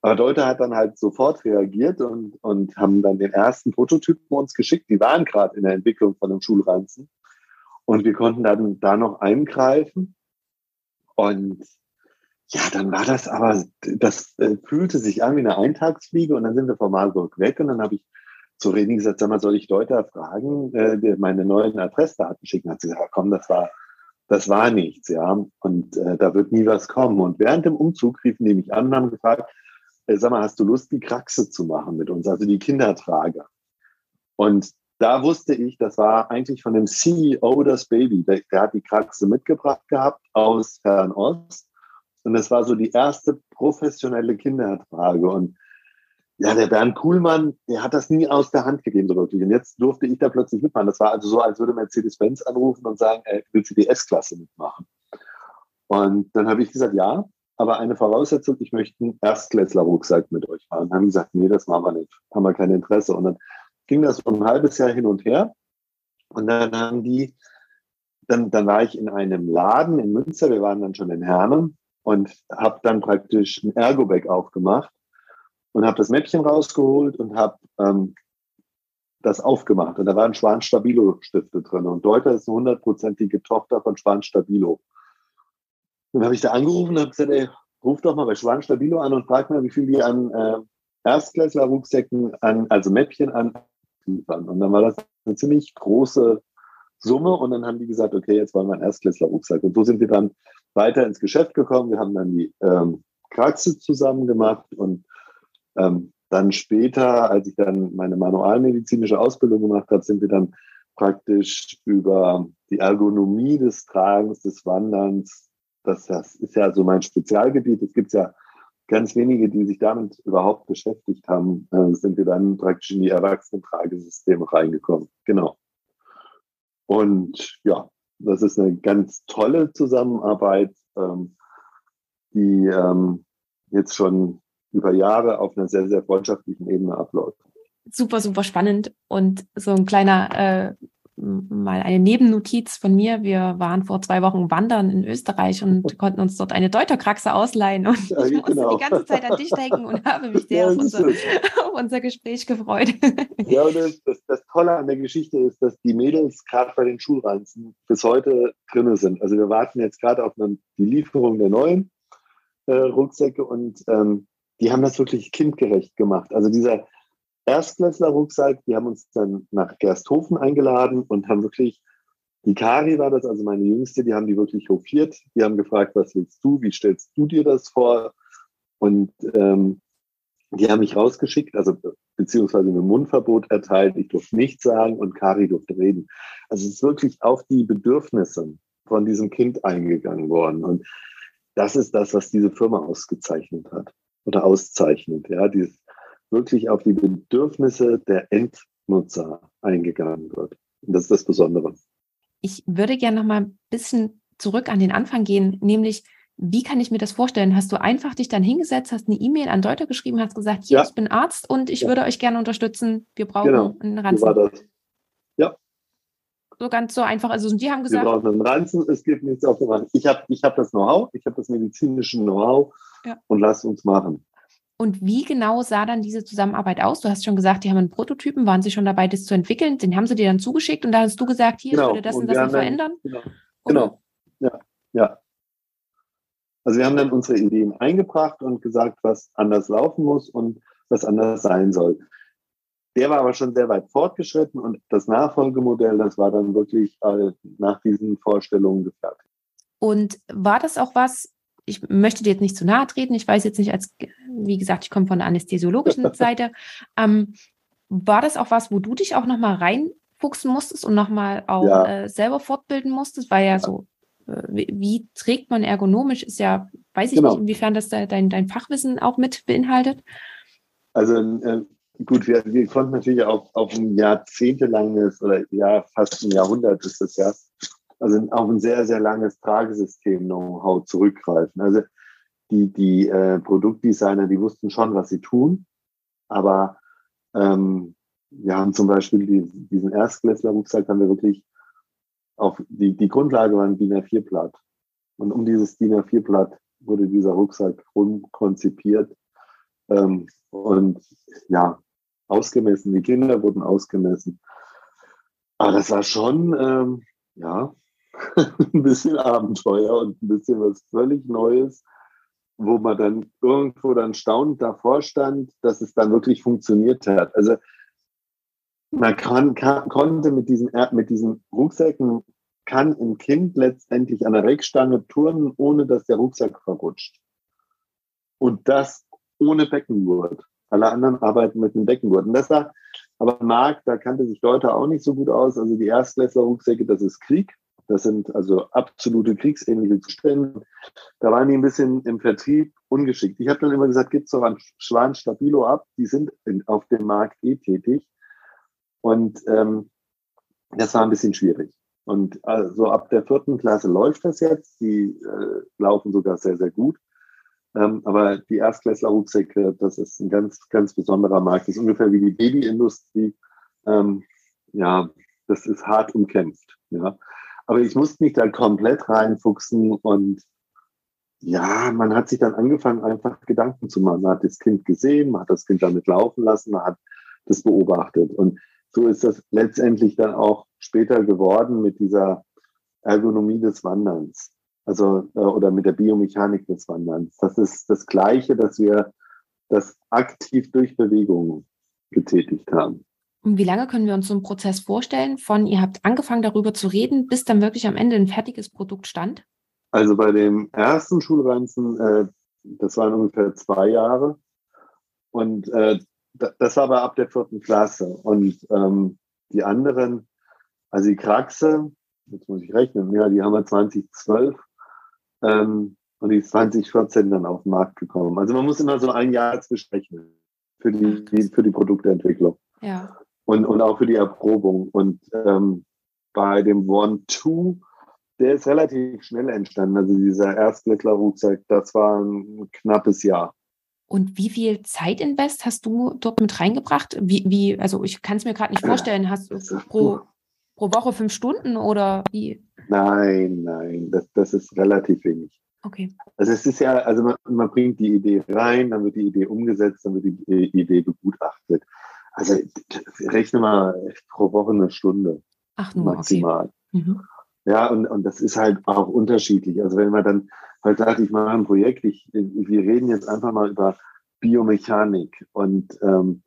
[SPEAKER 2] aber Deuter hat dann halt sofort reagiert und, und haben dann den ersten Prototypen uns geschickt. Die waren gerade in der Entwicklung von einem Schulranzen. Und wir konnten dann da noch eingreifen. Und ja, dann war das aber, das äh, fühlte sich an wie eine Eintagsfliege und dann sind wir von Marburg weg und dann habe ich zu René gesagt, sag mal, soll ich Leute fragen, äh, meine neuen Adressdaten schicken? Hat sie gesagt, komm, das war, das war nichts, ja. Und äh, da wird nie was kommen. Und während dem Umzug riefen die mich an und haben gefragt, äh, sag mal, hast du Lust, die Kraxe zu machen mit uns, also die Kindertrage? Und da wusste ich, das war eigentlich von dem CEO das Baby. Der, der hat die Kraxe mitgebracht gehabt aus Fernost. Und das war so die erste professionelle Kindertrage. Und ja, der Bernd Kuhlmann, der hat das nie aus der Hand gegeben, so wirklich. Und jetzt durfte ich da plötzlich mitmachen. Das war also so, als würde Mercedes-Benz anrufen und sagen, ey, willst du die S-Klasse mitmachen? Und dann habe ich gesagt, ja, aber eine Voraussetzung, ich möchte einen Erstklässler-Rucksack mit euch fahren. Dann haben gesagt, nee, das machen wir nicht, haben wir kein Interesse. Und dann ging das so ein halbes Jahr hin und her. Und dann haben die, dann, dann war ich in einem Laden in Münster, wir waren dann schon in Herne und habe dann praktisch ein Ergobag aufgemacht und habe das Mäppchen rausgeholt und habe ähm, das aufgemacht. Und da waren Schwan Stabilo Stifte drin. Und Deuter ist eine hundertprozentige Tochter von Schwan Stabilo. Dann habe ich da angerufen und habe gesagt, ey, ruf doch mal bei Schwan Stabilo an und frag mal, wie viel die an äh, Erstklässler-Rucksäcken, an, also Mäppchen an. Und dann war das eine ziemlich große Summe und dann haben die gesagt, okay, jetzt wollen wir einen Erstklässler-Rucksack. Und so sind wir dann weiter ins Geschäft gekommen. Wir haben dann die ähm, Praxis zusammen gemacht und ähm, dann später, als ich dann meine manualmedizinische Ausbildung gemacht habe, sind wir dann praktisch über die Ergonomie des Tragens, des Wanderns, das, das ist ja so mein Spezialgebiet. Es gibt ja ganz wenige, die sich damit überhaupt beschäftigt haben, äh, sind wir dann praktisch in die Erwachsenentragesysteme reingekommen. Genau. Und ja, das ist eine ganz tolle Zusammenarbeit, ähm, die ähm, jetzt schon über Jahre auf einer sehr, sehr freundschaftlichen Ebene abläuft.
[SPEAKER 1] Super, super spannend und so ein kleiner äh, mal eine Nebennotiz von mir. Wir waren vor zwei Wochen wandern in Österreich und konnten uns dort eine Deuterkraxe ausleihen. Und ja, ich musste genau. die ganze Zeit an dich denken und habe mich sehr ja, auf, unser, auf, unser, Gespräch gefreut.
[SPEAKER 2] Ja, und das, das, das, Tolle an der Geschichte ist, dass die Mädels gerade bei den Schulranzen bis heute drin sind. Also wir warten jetzt gerade auf eine, die Lieferung der neuen äh, Rucksäcke und ähm, die haben das wirklich kindgerecht gemacht. Also dieser Erstklässler-Rucksack. Die haben uns dann nach Gersthofen eingeladen und haben wirklich, die Kari war das, also meine Jüngste, die haben die wirklich hofiert. Die haben gefragt, was willst du, wie stellst du dir das vor? Und ähm, die haben mich rausgeschickt, also beziehungsweise mir Mundverbot erteilt. Ich durfte nichts sagen und Kari durfte reden. Also es ist wirklich auf die Bedürfnisse von diesem Kind eingegangen worden. Und das ist das, was diese Firma ausgezeichnet hat oder auszeichnet. Ja, dieses wirklich auf die Bedürfnisse der Endnutzer eingegangen wird. Und das ist das Besondere.
[SPEAKER 1] Ich würde gerne noch mal ein bisschen zurück an den Anfang gehen, nämlich wie kann ich mir das vorstellen? Hast du einfach dich dann hingesetzt, hast eine E-Mail an Deuter geschrieben, hast gesagt, hier, ja. ich bin Arzt und ich ja. würde euch gerne unterstützen. Wir brauchen genau. einen Ranzen. So war das. Ja. So ganz so einfach. Also die haben gesagt.
[SPEAKER 2] Wir brauchen einen Ranzen, es gibt nichts auf dem Ranzen. Ich habe ich hab das Know-how, ich habe das medizinische Know-how ja. und lass uns machen.
[SPEAKER 1] Und wie genau sah dann diese Zusammenarbeit aus? Du hast schon gesagt, die haben einen Prototypen, waren sie schon dabei, das zu entwickeln? Den haben sie dir dann zugeschickt und da hast du gesagt, hier, genau. ich würde das und, und das noch verändern?
[SPEAKER 2] Genau. genau. Ja, ja. Also wir haben dann unsere Ideen eingebracht und gesagt, was anders laufen muss und was anders sein soll. Der war aber schon sehr weit fortgeschritten und das Nachfolgemodell, das war dann wirklich äh, nach diesen Vorstellungen gefertigt.
[SPEAKER 1] Und war das auch was, ich möchte dir jetzt nicht zu nahe treten. Ich weiß jetzt nicht, als, wie gesagt, ich komme von der anästhesiologischen Seite. Ähm, war das auch was, wo du dich auch nochmal reinfuchsen musstest und nochmal auch ja. äh, selber fortbilden musstest? Weil ja so, äh, wie, wie, trägt man ergonomisch, ist ja, weiß ich genau. nicht, inwiefern das da dein, dein Fachwissen auch mit beinhaltet.
[SPEAKER 2] Also äh, gut, wir, wir, konnten natürlich auf, auf ein jahrzehntelanges oder ja, fast ein Jahrhundert ist das ja, also auf ein sehr, sehr langes Tragesystem-Know-how zurückgreifen. Also die, die äh, Produktdesigner, die wussten schon, was sie tun, aber ähm, wir haben zum Beispiel die, diesen Erstklässler-Rucksack haben wir wirklich auf die, die Grundlage war ein DIN A4-Blatt. Und um dieses DIN A4-Blatt wurde dieser Rucksack rumkonzipiert ähm, und ja, ausgemessen. Die Kinder wurden ausgemessen. Aber das war schon, ähm, ja, ein bisschen Abenteuer und ein bisschen was völlig Neues, wo man dann irgendwo dann staunend davor stand, dass es dann wirklich funktioniert hat. Also man kann, kann, konnte mit diesen, mit diesen Rucksäcken, kann ein Kind letztendlich an der Reckstange turnen, ohne dass der Rucksack verrutscht. Und das ohne Beckengurt. Alle anderen arbeiten mit einem Beckengurt. Und das war, aber Marc, da kannte sich Leute auch nicht so gut aus. Also die Erstklässler-Rucksäcke, das ist Krieg. Das sind also absolute kriegsähnliche Zustände. Da waren die ein bisschen im Vertrieb ungeschickt. Ich habe dann immer gesagt, gibt's doch an Schwan Stabilo ab. Die sind in, auf dem Markt eh tätig. Und ähm, das war ein bisschen schwierig. Und also ab der vierten Klasse läuft das jetzt. Die äh, laufen sogar sehr, sehr gut. Ähm, aber die Erstklässler-Rucksäcke, das ist ein ganz, ganz besonderer Markt. Das ist ungefähr wie die Babyindustrie. Ähm, ja, das ist hart umkämpft. Ja. Aber ich musste mich da komplett reinfuchsen und ja, man hat sich dann angefangen, einfach Gedanken zu machen. Man hat das Kind gesehen, man hat das Kind damit laufen lassen, man hat das beobachtet. Und so ist das letztendlich dann auch später geworden mit dieser Ergonomie des Wanderns. Also, äh, oder mit der Biomechanik des Wanderns. Das ist das Gleiche, dass wir das aktiv durch Bewegung getätigt haben.
[SPEAKER 1] Und wie lange können wir uns so einen Prozess vorstellen, von ihr habt angefangen darüber zu reden, bis dann wirklich am Ende ein fertiges Produkt stand?
[SPEAKER 2] Also bei dem ersten Schulranzen, äh, das waren ungefähr zwei Jahre. Und äh, das war aber ab der vierten Klasse. Und ähm, die anderen, also die Kraxe, jetzt muss ich rechnen, ja, die haben wir 2012 ähm, und die ist 2014 dann auf den Markt gekommen. Also man muss immer so ein Jahr zwischenrechnen für die, die, für die Produktentwicklung.
[SPEAKER 1] Ja.
[SPEAKER 2] Und, und auch für die Erprobung. Und ähm, bei dem One-Two, der ist relativ schnell entstanden. Also dieser Erstblättler-Rucksack, das war ein knappes Jahr.
[SPEAKER 1] Und wie viel Zeitinvest hast du dort mit reingebracht? Wie, wie also ich kann es mir gerade nicht vorstellen. Hast du pro, pro Woche fünf Stunden oder wie?
[SPEAKER 2] Nein, nein, das, das ist relativ wenig.
[SPEAKER 1] Okay.
[SPEAKER 2] Also es ist ja, also man, man, bringt die Idee rein, dann wird die Idee umgesetzt, dann wird die Idee begutachtet. Also rechne mal pro Woche eine Stunde.
[SPEAKER 1] Ach nur,
[SPEAKER 2] maximal.
[SPEAKER 1] Okay. Mhm.
[SPEAKER 2] Ja, und, und das ist halt auch unterschiedlich. Also wenn man dann halt sagt, ich mache ein Projekt, ich, wir reden jetzt einfach mal über Biomechanik und ähm,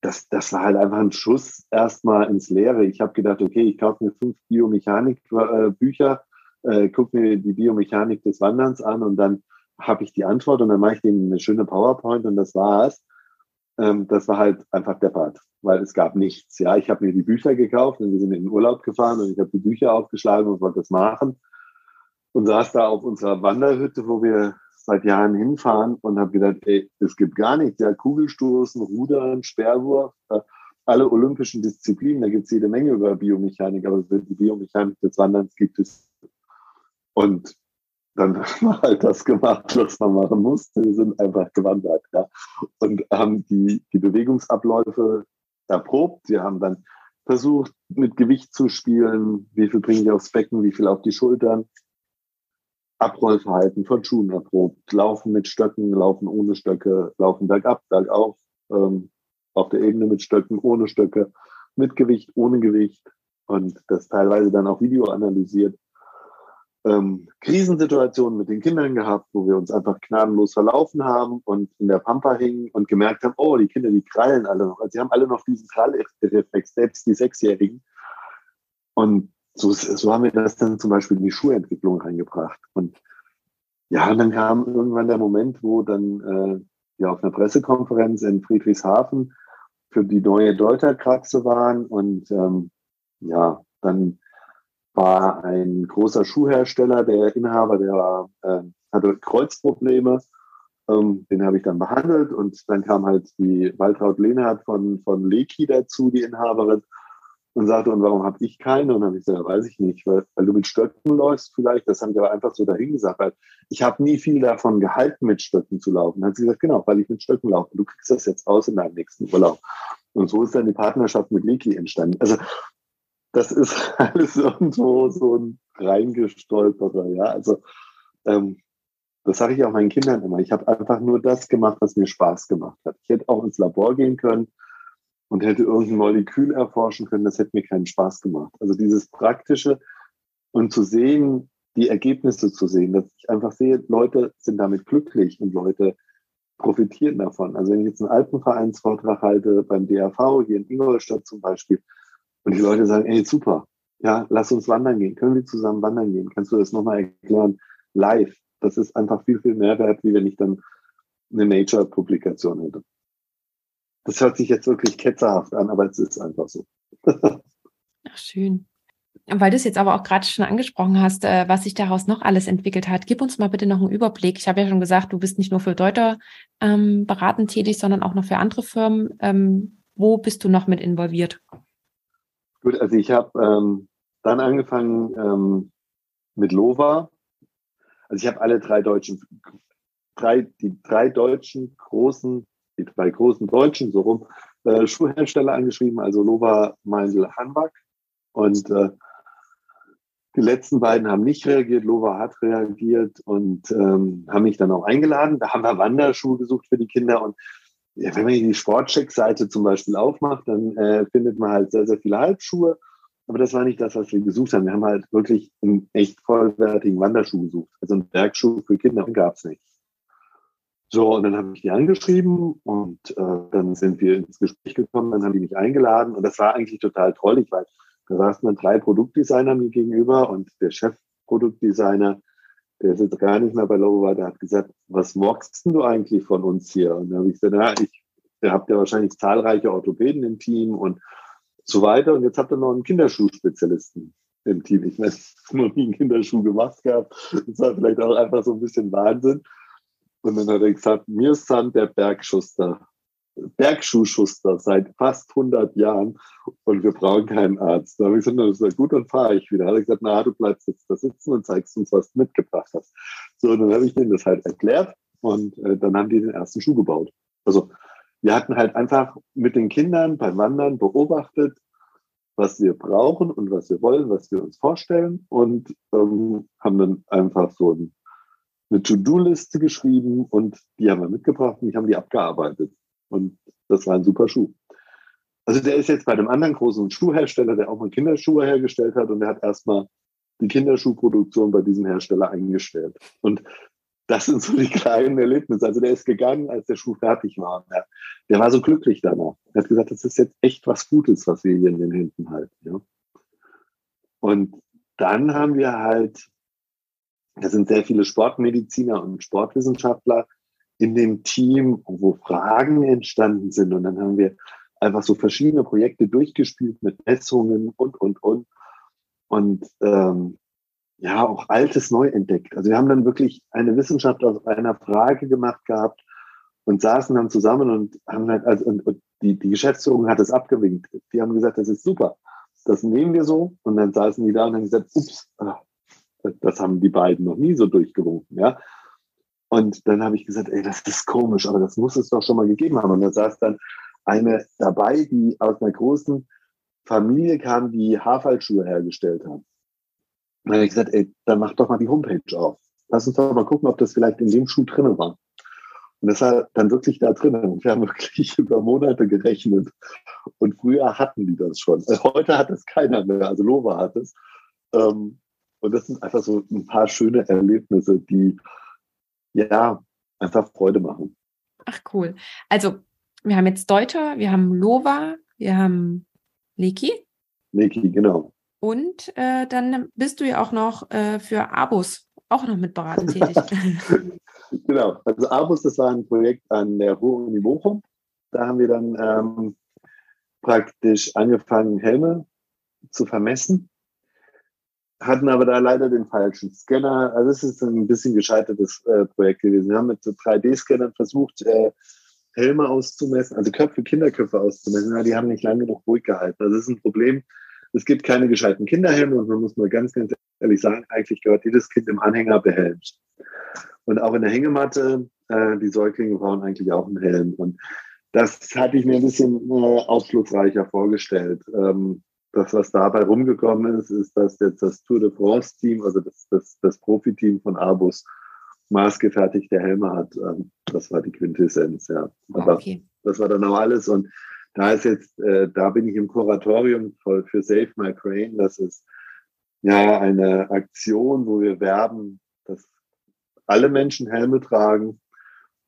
[SPEAKER 2] das, das war halt einfach ein Schuss erstmal ins Leere. Ich habe gedacht, okay, ich kaufe mir fünf Biomechanik-Bücher, äh, äh, gucke mir die Biomechanik des Wanderns an und dann habe ich die Antwort und dann mache ich denen eine schöne PowerPoint und das war's. Ähm, das war halt einfach der Part, weil es gab nichts. Ja, ich habe mir die Bücher gekauft und wir sind in den Urlaub gefahren und ich habe die Bücher aufgeschlagen und wollte das machen und saß da auf unserer Wanderhütte, wo wir seit Jahren hinfahren und habe gedacht, ey, es gibt gar nichts. Ja, Kugelstoßen, Rudern, Sperrwurf, äh, alle olympischen Disziplinen, da gibt es jede Menge über Biomechanik, aber die Biomechanik des Wanderns gibt es. Und dann haben wir halt das gemacht, was man machen musste. Wir sind einfach gewandert ja, und haben die, die Bewegungsabläufe erprobt. Wir haben dann versucht, mit Gewicht zu spielen. Wie viel bringe ich aufs Becken, wie viel auf die Schultern. Abrollverhalten von Schuhen erprobt. Laufen mit Stöcken, laufen ohne Stöcke, laufen bergab, bergauf, ähm, auf der Ebene mit Stöcken, ohne Stöcke, mit Gewicht, ohne Gewicht. Und das teilweise dann auch Video analysiert ähm, Krisensituationen mit den Kindern gehabt, wo wir uns einfach gnadenlos verlaufen haben und in der Pampa hingen und gemerkt haben, oh, die Kinder, die krallen alle noch. Also sie haben alle noch diesen Krallreflex, selbst die Sechsjährigen. Und so, so haben wir das dann zum Beispiel in die Schulentwicklung reingebracht. Und ja, und dann kam irgendwann der Moment, wo dann äh, ja auf einer Pressekonferenz in Friedrichshafen für die neue Deuterkraxe waren und ähm, ja, dann war ein großer Schuhhersteller, der Inhaber, der war, äh, hatte Kreuzprobleme. Ähm, den habe ich dann behandelt und dann kam halt die Waltraud Lehnhardt von, von Leki dazu, die Inhaberin, und sagte, und warum habe ich keine? Und dann habe ich gesagt, weiß ich nicht, weil, weil du mit Stöcken läufst vielleicht. Das haben ich aber einfach so dahingesagt, weil ich habe nie viel davon gehalten, mit Stöcken zu laufen. Dann hat sie gesagt, genau, weil ich mit Stöcken laufe. Du kriegst das jetzt aus in deinem nächsten Urlaub. Und so ist dann die Partnerschaft mit Leki entstanden. Also das ist alles irgendwo so ein reingestolperer. Ja, also ähm, das sage ich auch meinen Kindern immer. Ich habe einfach nur das gemacht, was mir Spaß gemacht hat. Ich hätte auch ins Labor gehen können und hätte irgendein Molekül erforschen können. Das hätte mir keinen Spaß gemacht. Also dieses Praktische und zu sehen, die Ergebnisse zu sehen, dass ich einfach sehe, Leute sind damit glücklich und Leute profitieren davon. Also wenn ich jetzt einen Alpenvereinsvortrag halte beim DRV hier in Ingolstadt zum Beispiel, und die Leute sagen, ey, super, ja, lass uns wandern gehen. Können wir zusammen wandern gehen? Kannst du das nochmal erklären? Live. Das ist einfach viel, viel mehr wert, wie wenn ich dann eine Nature-Publikation hätte. Das hört sich jetzt wirklich ketzerhaft an, aber es ist einfach so.
[SPEAKER 1] Ach, schön. Weil du es jetzt aber auch gerade schon angesprochen hast, äh, was sich daraus noch alles entwickelt hat, gib uns mal bitte noch einen Überblick. Ich habe ja schon gesagt, du bist nicht nur für Deuter ähm, beratend tätig, sondern auch noch für andere Firmen. Ähm, wo bist du noch mit involviert?
[SPEAKER 2] Gut, also ich habe ähm, dann angefangen ähm, mit Lova. Also ich habe alle drei deutschen, drei, die drei deutschen großen, die drei großen deutschen, so rum, äh, Schuhhersteller angeschrieben, also Lova, Meindl, Hanbach. Und äh, die letzten beiden haben nicht reagiert, Lova hat reagiert und ähm, haben mich dann auch eingeladen. Da haben wir Wanderschuhe gesucht für die Kinder und ja, wenn man die Sportcheck-Seite zum Beispiel aufmacht, dann äh, findet man halt sehr, sehr viele Halbschuhe. Aber das war nicht das, was wir gesucht haben. Wir haben halt wirklich einen echt vollwertigen Wanderschuh gesucht. Also einen Bergschuh für Kinder gab es nicht. So, und dann habe ich die angeschrieben und äh, dann sind wir ins Gespräch gekommen, dann haben die mich eingeladen und das war eigentlich total trollig, weil da saßen dann drei Produktdesigner mir gegenüber und der Chefproduktdesigner, der ist jetzt gar nicht mehr bei Lova, der hat gesagt, was mockst du eigentlich von uns hier? Und dann habe ich gesagt, ja, ich, ihr habt ja wahrscheinlich zahlreiche Orthopäden im Team und so weiter. Und jetzt habt ihr noch einen Kinderschuhspezialisten im Team. Ich meine, noch nie einen Kinderschuh gemacht gehabt. Das war vielleicht auch einfach so ein bisschen Wahnsinn. Und dann hat er gesagt, mir ist Sand der Bergschuster, Bergschuhschuster seit fast 100 Jahren und wir brauchen keinen Arzt. Da habe ich gesagt, gut, dann fahre ich wieder. Da hat er gesagt, na, du bleibst jetzt da sitzen und zeigst uns, was du mitgebracht hast. So, dann habe ich denen das halt erklärt und äh, dann haben die den ersten Schuh gebaut. Also wir hatten halt einfach mit den Kindern beim Wandern beobachtet, was wir brauchen und was wir wollen, was wir uns vorstellen und ähm, haben dann einfach so ein, eine To-Do-Liste geschrieben und die haben wir mitgebracht und ich habe die abgearbeitet. Und das war ein super Schuh. Also der ist jetzt bei einem anderen großen Schuhhersteller, der auch mal Kinderschuhe hergestellt hat und der hat erstmal die Kinderschuhproduktion bei diesem Hersteller eingestellt. Und das sind so die kleinen Erlebnisse. Also der ist gegangen, als der Schuh fertig war. Der, der war so glücklich danach. Er hat gesagt, das ist jetzt echt was Gutes, was wir hier in den Händen halten. Ja. Und dann haben wir halt, da sind sehr viele Sportmediziner und Sportwissenschaftler in dem Team, wo Fragen entstanden sind. Und dann haben wir einfach so verschiedene Projekte durchgespielt mit Messungen und, und, und. Und ähm, ja auch Altes neu entdeckt. Also wir haben dann wirklich eine Wissenschaft aus einer Frage gemacht gehabt und saßen dann zusammen und haben halt, also und, und die, die Geschäftsführung hat es abgewinkt. Die haben gesagt, das ist super. Das nehmen wir so. Und dann saßen die da und haben gesagt, ups, ah, das haben die beiden noch nie so durchgewunken, ja. Und dann habe ich gesagt, ey, das ist komisch, aber das muss es doch schon mal gegeben haben. Und da saß dann eine dabei, die aus einer großen Familie kam, die Haarfallschuhe hergestellt hat. Dann habe ich gesagt, ey, dann mach doch mal die Homepage auf. Lass uns doch mal gucken, ob das vielleicht in dem Schuh drin war. Und das war dann wirklich da drin. Und wir haben wirklich über Monate gerechnet. Und früher hatten die das schon. Äh, heute hat das keiner mehr. Also Lova hat es. Ähm, und das sind einfach so ein paar schöne Erlebnisse, die ja einfach Freude machen.
[SPEAKER 1] Ach cool. Also wir haben jetzt Deuter, wir haben Lova, wir haben Leki.
[SPEAKER 2] Leki, genau.
[SPEAKER 1] Und äh, dann bist du ja auch noch äh, für Abus auch noch mit beraten tätig.
[SPEAKER 2] genau, also Abus, das war ein Projekt an der Ruhr-Uni Bochum. Da haben wir dann ähm, praktisch angefangen, Helme zu vermessen, hatten aber da leider den falschen Scanner. Also es ist ein bisschen gescheitertes äh, Projekt gewesen. Wir haben mit so 3D-Scannern versucht, äh, Helme auszumessen, also Köpfe, Kinderköpfe auszumessen. Ja, die haben nicht lange genug ruhig gehalten. Also das ist ein Problem, es gibt keine gescheiten Kinderhelme und man muss mal ganz, ganz ehrlich sagen, eigentlich gehört jedes Kind im Anhänger behelmt. Und auch in der Hängematte, äh, die Säuglinge brauchen eigentlich auch einen Helm. Und das hatte ich mir ein bisschen äh, aufschlussreicher vorgestellt. Ähm, das, was dabei rumgekommen ist, ist, dass jetzt das Tour de France-Team, also das, das, das Profiteam von Abus, maßgefertigte Helme hat. Ähm, das war die Quintessenz, ja. Aber okay. das war dann auch alles. Und da ist jetzt, äh, da bin ich im Kuratorium für, Save My Crane. Das ist ja eine Aktion, wo wir werben, dass alle Menschen Helme tragen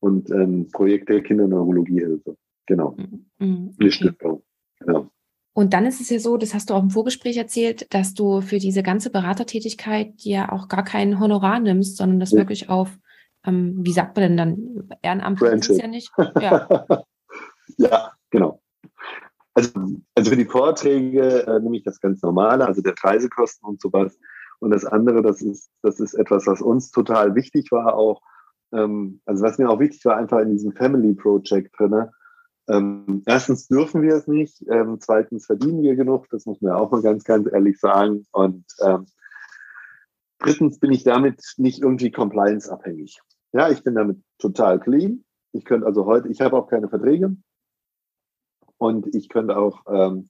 [SPEAKER 2] und ein Projekt der Kinderneurologiehilfe. Genau. Mhm. Okay. Stiftung. Genau.
[SPEAKER 1] Und dann ist es ja so, das hast du auch im Vorgespräch erzählt, dass du für diese ganze Beratertätigkeit ja auch gar kein Honorar nimmst, sondern das ja. wirklich auf, ähm, wie sagt man denn dann, Ehrenamtlich ist es ja nicht.
[SPEAKER 2] Ja. ja, genau. Also, also für die Vorträge äh, nehme ich das ganz normale, also der Reisekosten und sowas. Und das andere, das ist, das ist etwas, was uns total wichtig war auch. Ähm, also was mir auch wichtig war, einfach in diesem Family Project drin. Ähm, erstens dürfen wir es nicht, ähm, zweitens verdienen wir genug, das muss man auch mal ganz, ganz ehrlich sagen. Und ähm, drittens bin ich damit nicht irgendwie compliance-abhängig. Ja, ich bin damit total clean. Ich könnte also heute, ich habe auch keine Verträge. Und ich könnte auch ähm,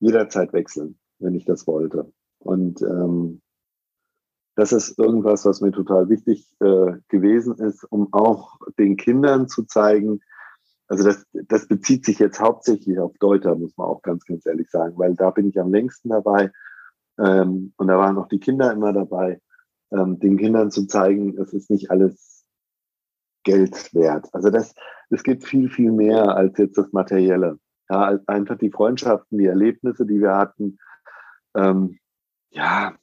[SPEAKER 2] jederzeit wechseln, wenn ich das wollte. Und ähm, das ist irgendwas, was mir total wichtig äh, gewesen ist, um auch den Kindern zu zeigen, also das, das bezieht sich jetzt hauptsächlich auf Deuter, muss man auch ganz, ganz ehrlich sagen, weil da bin ich am längsten dabei. Ähm, und da waren auch die Kinder immer dabei, ähm, den Kindern zu zeigen, es ist nicht alles Geld wert. Also das, es gibt viel, viel mehr als jetzt das Materielle. Ja, einfach die Freundschaften, die Erlebnisse, die wir hatten. Ähm, ja,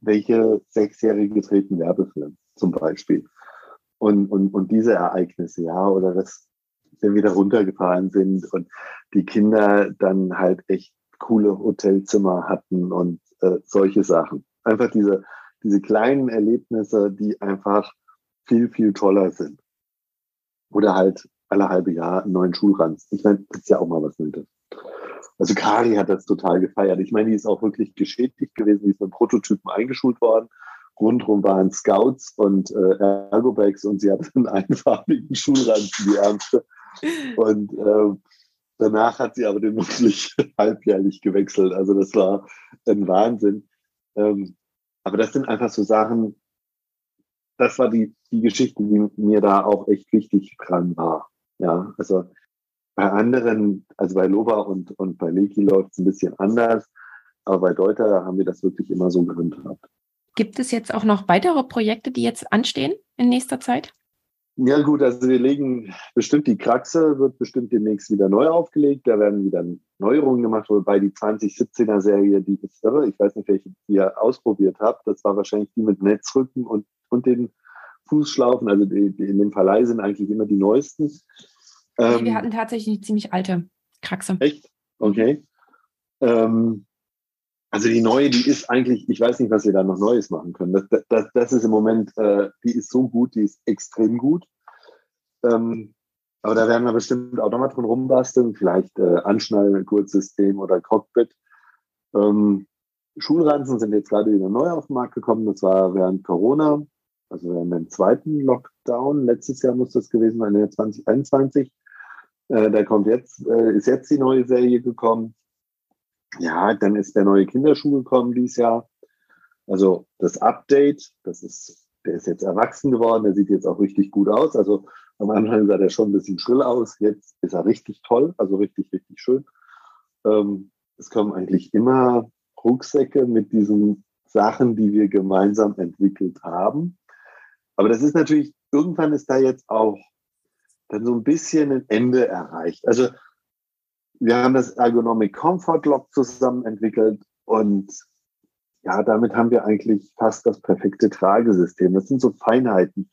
[SPEAKER 2] welche Sechsjährige treten Werbefilm zum Beispiel? Und, und, und diese Ereignisse, ja, oder das, wenn wir da runtergefahren sind und die Kinder dann halt echt coole Hotelzimmer hatten und äh, solche Sachen. Einfach diese, diese kleinen Erlebnisse, die einfach viel, viel toller sind. Oder halt alle halbe Jahr einen neuen Schulranz. Ich meine, das ist ja auch mal was Nettes. Also Kari hat das total gefeiert. Ich meine, die ist auch wirklich geschädigt gewesen, die ist mit Prototypen eingeschult worden. Rundrum waren Scouts und äh, Ergobags und sie hatte einen einfarbigen Schulranzen, die Ärmste. Und äh, danach hat sie aber den wirklich halbjährlich gewechselt. Also das war ein Wahnsinn. Ähm, aber das sind einfach so Sachen, das war die, die Geschichte, die mir da auch echt wichtig dran war. Ja, also bei anderen, also bei Loba und, und bei Leki läuft es ein bisschen anders, aber bei Deuter haben wir das wirklich immer so gehandhabt.
[SPEAKER 1] Gibt es jetzt auch noch weitere Projekte, die jetzt anstehen in nächster Zeit?
[SPEAKER 2] Ja gut, also wir legen bestimmt die Kraxe, wird bestimmt demnächst wieder neu aufgelegt. Da werden wieder Neuerungen gemacht, wobei die 2017er Serie, die ist irre. Ich weiß nicht, welche ihr ausprobiert habt. Das war wahrscheinlich die mit Netzrücken und, und den Fußschlaufen. Also die, die in dem Verleih sind eigentlich immer die neuesten.
[SPEAKER 1] Ähm, wir hatten tatsächlich eine ziemlich alte Kraxe.
[SPEAKER 2] Echt? Okay. Ähm, also die neue, die ist eigentlich, ich weiß nicht, was wir da noch Neues machen können. Das, das, das ist im Moment, äh, die ist so gut, die ist extrem gut. Ähm, aber da werden wir bestimmt auch nochmal drin rumbasteln, vielleicht äh, Anschnallen, Kurzsystem oder Cockpit. Ähm, Schulranzen sind jetzt gerade wieder neu auf den Markt gekommen. Das war während Corona, also während dem zweiten Lockdown. Letztes Jahr muss das gewesen sein, 2021. Äh, da kommt jetzt, äh, ist jetzt die neue Serie gekommen. Ja, dann ist der neue Kinderschuh gekommen dieses Jahr. Also das Update, das ist, der ist jetzt erwachsen geworden, der sieht jetzt auch richtig gut aus. Also am Anfang sah der schon ein bisschen schrill aus, jetzt ist er richtig toll, also richtig, richtig schön. Ähm, es kommen eigentlich immer Rucksäcke mit diesen Sachen, die wir gemeinsam entwickelt haben. Aber das ist natürlich, irgendwann ist da jetzt auch dann so ein bisschen ein Ende erreicht. Also wir haben das Ergonomic Comfort Lock zusammen entwickelt und ja, damit haben wir eigentlich fast das perfekte Tragesystem. Das sind so Feinheiten,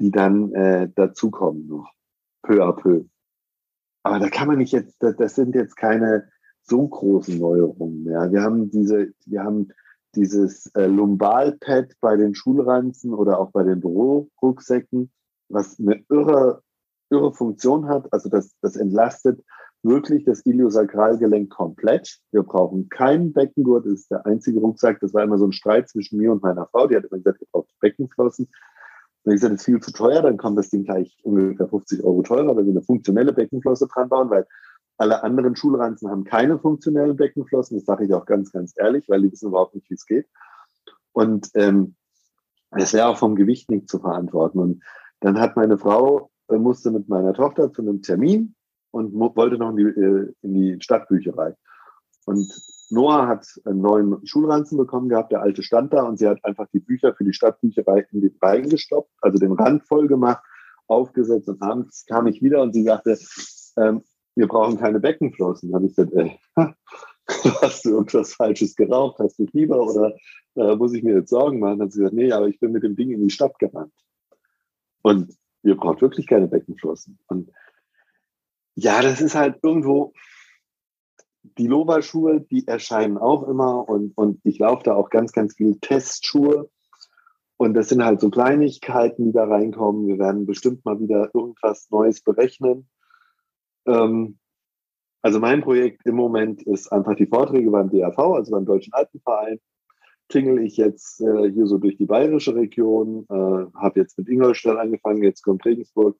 [SPEAKER 2] die dann äh, dazukommen noch, peu à peu. Aber da kann man nicht jetzt, das, sind jetzt keine so großen Neuerungen mehr. Wir haben diese, wir haben dieses äh, Lumbalpad bei den Schulranzen oder auch bei den Bürorucksäcken, was eine irre, irre Funktion hat. Also das, das entlastet wirklich das Iliosakralgelenk komplett. Wir brauchen keinen Beckengurt. Das ist der einzige Rucksack. Das war immer so ein Streit zwischen mir und meiner Frau. Die hat immer gesagt, ihr braucht Beckenflossen. Und ich gesagt, das ist viel zu teuer. Dann kommt das Ding gleich ungefähr 50 Euro teurer, wenn wir eine funktionelle Beckenflosse dran bauen, weil alle anderen Schulranzen haben keine funktionellen Beckenflossen. Das sage ich auch ganz, ganz ehrlich, weil die wissen überhaupt nicht, wie es geht. Und ähm, es wäre auch vom Gewicht nicht zu verantworten. Und dann hat meine Frau, äh, musste mit meiner Tochter zu einem Termin und wollte noch in die, äh, in die Stadtbücherei. Und Noah hat einen neuen Schulranzen bekommen gehabt, der alte stand da und sie hat einfach die Bücher für die Stadtbücherei in die Reihen gestoppt, also den Rand voll gemacht, aufgesetzt und abends kam ich wieder und sie sagte, ähm, wir brauchen keine Beckenflossen. Dann habe ich gesagt, ey, hast du irgendwas Falsches geraucht, hast du Fieber oder äh, muss ich mir jetzt Sorgen machen? Dann hat sie gesagt, nee, aber ich bin mit dem Ding in die Stadt gerannt. Und wir brauchen wirklich keine Beckenflossen. Und ja, das ist halt irgendwo, die Loba-Schuhe, die erscheinen auch immer und, und ich laufe da auch ganz, ganz viel Testschuhe. Und das sind halt so Kleinigkeiten, die da reinkommen. Wir werden bestimmt mal wieder irgendwas Neues berechnen. Ähm, also mein Projekt im Moment ist einfach die Vorträge beim DRV, also beim Deutschen Alpenverein. Klingel ich jetzt äh, hier so durch die bayerische Region, äh, habe jetzt mit Ingolstadt angefangen, jetzt kommt Regensburg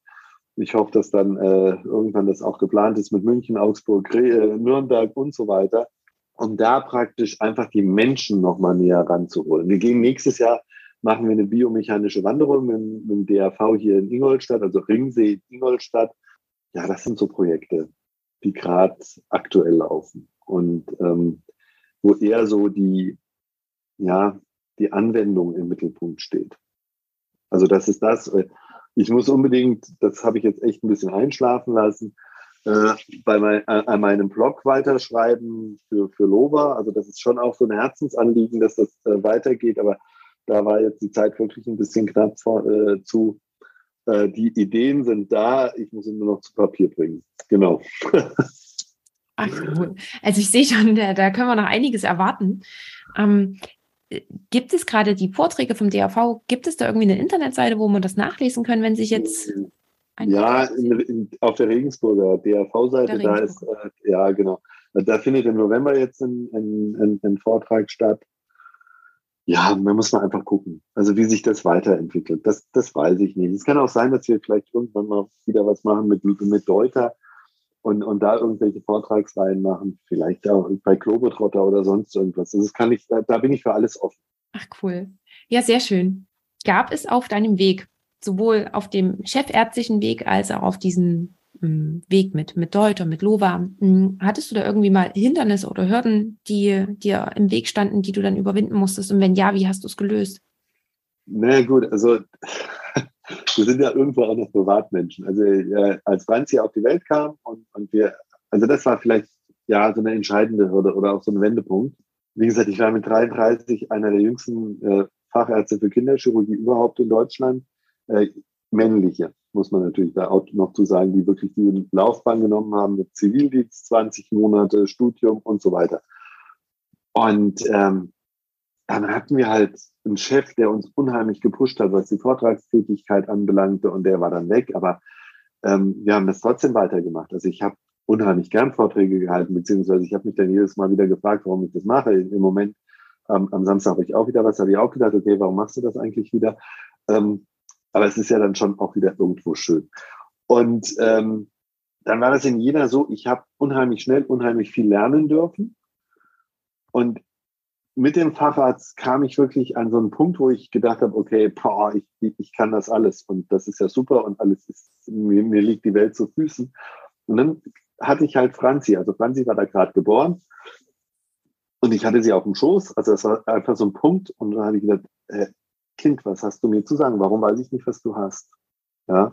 [SPEAKER 2] ich hoffe, dass dann äh, irgendwann das auch geplant ist mit München, Augsburg, äh, Nürnberg und so weiter, um da praktisch einfach die Menschen nochmal näher ranzuholen. Wir gehen nächstes Jahr, machen wir eine biomechanische Wanderung mit, mit dem DRV hier in Ingolstadt, also Ringsee Ingolstadt. Ja, das sind so Projekte, die gerade aktuell laufen und ähm, wo eher so die, ja, die Anwendung im Mittelpunkt steht. Also das ist das, äh, ich muss unbedingt, das habe ich jetzt echt ein bisschen einschlafen lassen, äh, bei mein, äh, an meinem Blog weiterschreiben für, für Lova. Also das ist schon auch so ein Herzensanliegen, dass das äh, weitergeht, aber da war jetzt die Zeit wirklich ein bisschen knapp vor, äh, zu. Äh, die Ideen sind da, ich muss sie nur noch zu Papier bringen. Genau.
[SPEAKER 1] Ach, cool. Also ich sehe schon, da, da können wir noch einiges erwarten. Ähm, gibt es gerade die Vorträge vom DAV? Gibt es da irgendwie eine Internetseite, wo man das nachlesen können, wenn sich jetzt
[SPEAKER 2] ja, in, in, auf der Regensburger DAV-Seite, da ist, äh, ja, genau. Da findet im November jetzt ein, ein, ein, ein, Vortrag statt. Ja, man muss mal einfach gucken, also wie sich das weiterentwickelt. Das, das weiß ich nicht. Es kann auch sein, dass wir vielleicht irgendwann mal wieder was machen mit, mit Deuter und, und da irgendwelche Vortragsreihen machen. Vielleicht auch bei Globetrotter oder sonst irgendwas. Das kann ich, da, da bin ich für alles offen.
[SPEAKER 1] Ach, cool. Ja, sehr schön. Gab es auf deinem Weg sowohl auf dem chefärztlichen Weg als auch auf diesem hm, Weg mit, mit Deuter, mit Lova. Hm, hattest du da irgendwie mal Hindernisse oder Hürden, die dir im Weg standen, die du dann überwinden musstest? Und wenn ja, wie hast du es gelöst?
[SPEAKER 2] Na gut, also wir sind ja irgendwo auch noch Privatmenschen. Also äh, als Franzi auf die Welt kam und, und wir, also das war vielleicht ja so eine entscheidende Hürde oder auch so ein Wendepunkt. Wie gesagt, ich war mit 33 einer der jüngsten äh, Fachärzte für Kinderchirurgie überhaupt in Deutschland äh, männliche, muss man natürlich da auch noch zu sagen, die wirklich die Laufbahn genommen haben mit Zivildienst, 20 Monate, Studium und so weiter. Und ähm, dann hatten wir halt einen Chef, der uns unheimlich gepusht hat, was die Vortragstätigkeit anbelangte und der war dann weg. Aber ähm, wir haben das trotzdem weitergemacht. Also ich habe unheimlich gern Vorträge gehalten, beziehungsweise ich habe mich dann jedes Mal wieder gefragt, warum ich das mache. Im Moment ähm, am Samstag habe ich auch wieder was, habe ich auch gedacht, okay, warum machst du das eigentlich wieder? Ähm, aber es ist ja dann schon auch wieder irgendwo schön. Und ähm, dann war das in Jena so, ich habe unheimlich schnell, unheimlich viel lernen dürfen. Und mit dem Facharzt kam ich wirklich an so einen Punkt, wo ich gedacht habe, okay, boah, ich, ich kann das alles und das ist ja super und alles ist, mir, mir liegt die Welt zu Füßen. Und dann hatte ich halt Franzi, also Franzi war da gerade geboren und ich hatte sie auf dem Schoß, also das war einfach so ein Punkt und dann habe ich gedacht, äh, Kind, was hast du mir zu sagen? Warum weiß ich nicht, was du hast? Ja.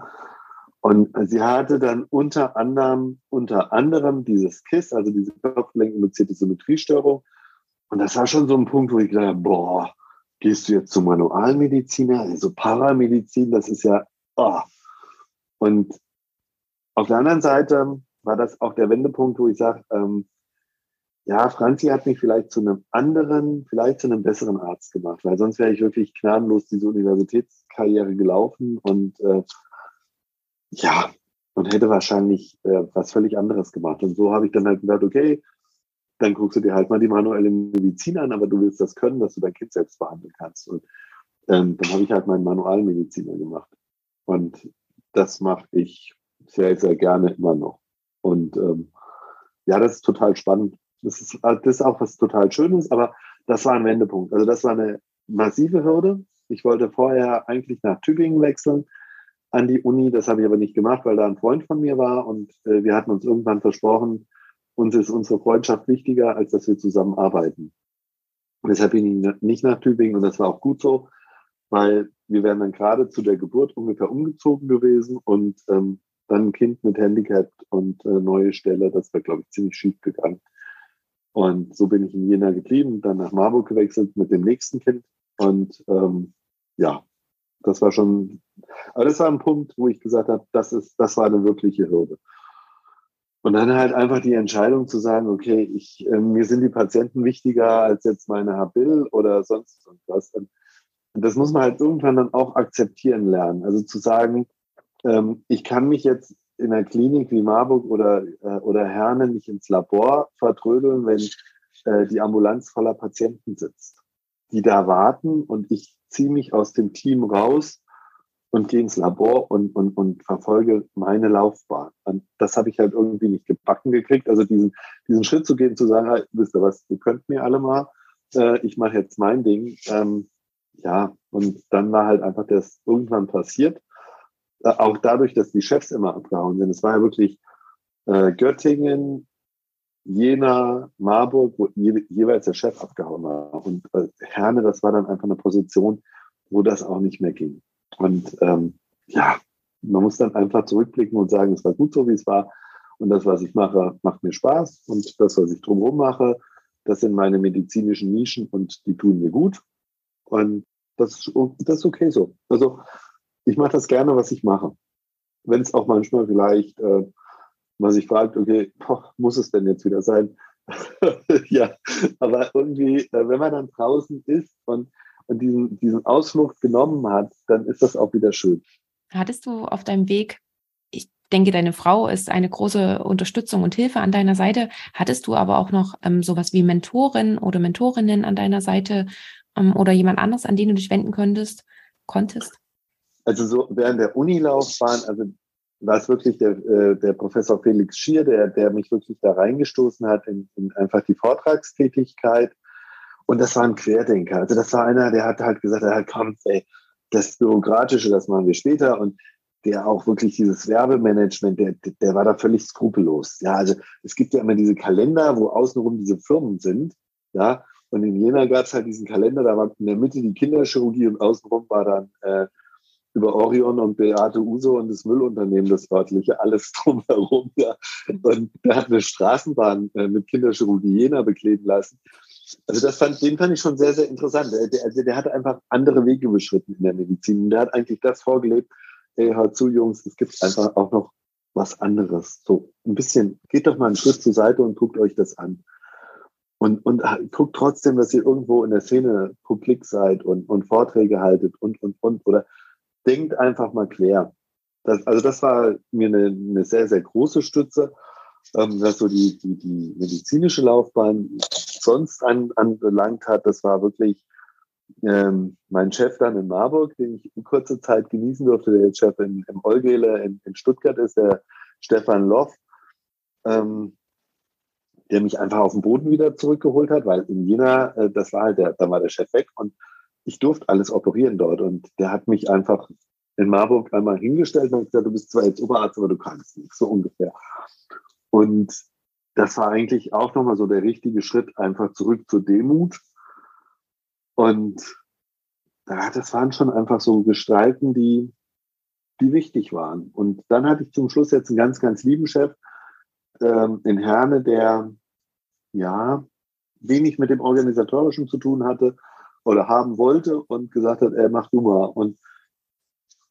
[SPEAKER 2] Und sie hatte dann unter anderem, unter anderem dieses KISS, also diese kopfgelenkinduzierte Symmetriestörung. Und das war schon so ein Punkt, wo ich gedacht habe, boah, gehst du jetzt zum Manualmediziner, also Paramedizin, das ist ja, oh. Und auf der anderen Seite war das auch der Wendepunkt, wo ich sage, ähm, ja, Franzi hat mich vielleicht zu einem anderen, vielleicht zu einem besseren Arzt gemacht, weil sonst wäre ich wirklich gnadenlos diese Universitätskarriere gelaufen und äh, ja, und hätte wahrscheinlich äh, was völlig anderes gemacht. Und so habe ich dann halt gedacht, okay, dann guckst du dir halt mal die manuelle Medizin an, aber du willst das können, dass du dein Kind selbst behandeln kannst. Und ähm, dann habe ich halt meinen Manualmediziner gemacht. Und das mache ich sehr, sehr gerne immer noch. Und ähm, ja, das ist total spannend. Das ist, das ist auch was total Schönes, aber das war ein Wendepunkt. Also das war eine massive Hürde. Ich wollte vorher eigentlich nach Tübingen wechseln an die Uni. Das habe ich aber nicht gemacht, weil da ein Freund von mir war und äh, wir hatten uns irgendwann versprochen, uns ist unsere Freundschaft wichtiger, als dass wir zusammen arbeiten. Und deshalb bin ich nicht nach Tübingen und das war auch gut so, weil wir wären dann gerade zu der Geburt ungefähr umgezogen gewesen und ähm, dann ein Kind mit Handicap und äh, neue Stelle, das wäre, glaube ich, ziemlich schief gegangen. Und so bin ich in Jena geblieben, dann nach Marburg gewechselt mit dem nächsten Kind. Und ähm, ja, das war schon, aber das war ein Punkt, wo ich gesagt habe, das ist, das war eine wirkliche Hürde. Und dann halt einfach die Entscheidung zu sagen, okay, ich, äh, mir sind die Patienten wichtiger als jetzt meine Habil oder sonst. Und das muss man halt irgendwann dann auch akzeptieren lernen. Also zu sagen, ähm, ich kann mich jetzt in einer Klinik wie Marburg oder, äh, oder Herne nicht ins Labor vertrödeln, wenn äh, die Ambulanz voller Patienten sitzt, die da warten und ich ziehe mich aus dem Team raus und gehe ins Labor und, und, und verfolge meine Laufbahn. Und das habe ich halt irgendwie nicht gebacken gekriegt. Also diesen, diesen Schritt zu gehen, zu sagen, hey, wisst ihr was, ihr könnt mir alle mal, äh, ich mache jetzt mein Ding. Ähm, ja, und dann war halt einfach das irgendwann passiert auch dadurch, dass die Chefs immer abgehauen sind. Es war ja wirklich äh, Göttingen, Jena, Marburg, wo je, jeweils der Chef abgehauen war. Und äh, Herne, das war dann einfach eine Position, wo das auch nicht mehr ging. Und ähm, ja, man muss dann einfach zurückblicken und sagen, es war gut so, wie es war. Und das, was ich mache, macht mir Spaß. Und das, was ich drumherum mache, das sind meine medizinischen Nischen und die tun mir gut. Und das, das ist okay so. Also ich mache das gerne, was ich mache. Wenn es auch manchmal vielleicht, äh, man sich fragt, okay, boah, muss es denn jetzt wieder sein? ja, aber irgendwie, äh, wenn man dann draußen ist und, und diesen, diesen Ausflug genommen hat, dann ist das auch wieder schön.
[SPEAKER 1] Hattest du auf deinem Weg, ich denke, deine Frau ist eine große Unterstützung und Hilfe an deiner Seite. Hattest du aber auch noch ähm, sowas wie Mentorin oder Mentorinnen an deiner Seite ähm, oder jemand anderes, an den du dich wenden könntest, konntest?
[SPEAKER 2] Also so während der Unilaufbahn, also war es wirklich der, äh, der Professor Felix Schier, der, der mich wirklich da reingestoßen hat in, in einfach die Vortragstätigkeit. Und das war ein Querdenker. Also das war einer, der hat halt gesagt, er hat komm, ey, das Bürokratische, das machen wir später. Und der auch wirklich dieses Werbemanagement, der, der war da völlig skrupellos. Ja, also es gibt ja immer diese Kalender, wo außenrum diese Firmen sind. Ja, und in Jena gab es halt diesen Kalender, da war in der Mitte die Kinderchirurgie und außenrum war dann äh, über Orion und Beate Uso und das Müllunternehmen, das örtliche, alles drumherum. Ja. Und der hat eine Straßenbahn äh, mit Kinderchirurgie Jena bekleben lassen. Also das fand, den fand ich schon sehr, sehr interessant. Der, also der hat einfach andere Wege beschritten in der Medizin. Und der hat eigentlich das vorgelebt, ey, hört zu, Jungs, es gibt einfach auch noch was anderes. So ein bisschen, geht doch mal einen Schritt zur Seite und guckt euch das an. Und, und guckt trotzdem, dass ihr irgendwo in der Szene publik seid und, und Vorträge haltet und, und, und. Oder denkt einfach mal quer. Das, also das war mir eine, eine sehr, sehr große Stütze, ähm, was so die, die, die medizinische Laufbahn sonst an, anbelangt hat. Das war wirklich ähm, mein Chef dann in Marburg, den ich in kurzer Zeit genießen durfte, der jetzt Chef in, im Olgele in, in Stuttgart ist, der Stefan Loff, ähm, der mich einfach auf den Boden wieder zurückgeholt hat, weil in Jena, äh, das war halt der, da war der Chef weg und ich durfte alles operieren dort und der hat mich einfach in Marburg einmal hingestellt und gesagt, du bist zwar jetzt Oberarzt, aber du kannst nicht, so ungefähr. Und das war eigentlich auch nochmal so der richtige Schritt, einfach zurück zur Demut. Und das waren schon einfach so Gestalten, die, die wichtig waren. Und dann hatte ich zum Schluss jetzt einen ganz, ganz lieben Chef ähm, in Herne, der ja wenig mit dem Organisatorischen zu tun hatte, oder haben wollte und gesagt hat, er mach du mal. Und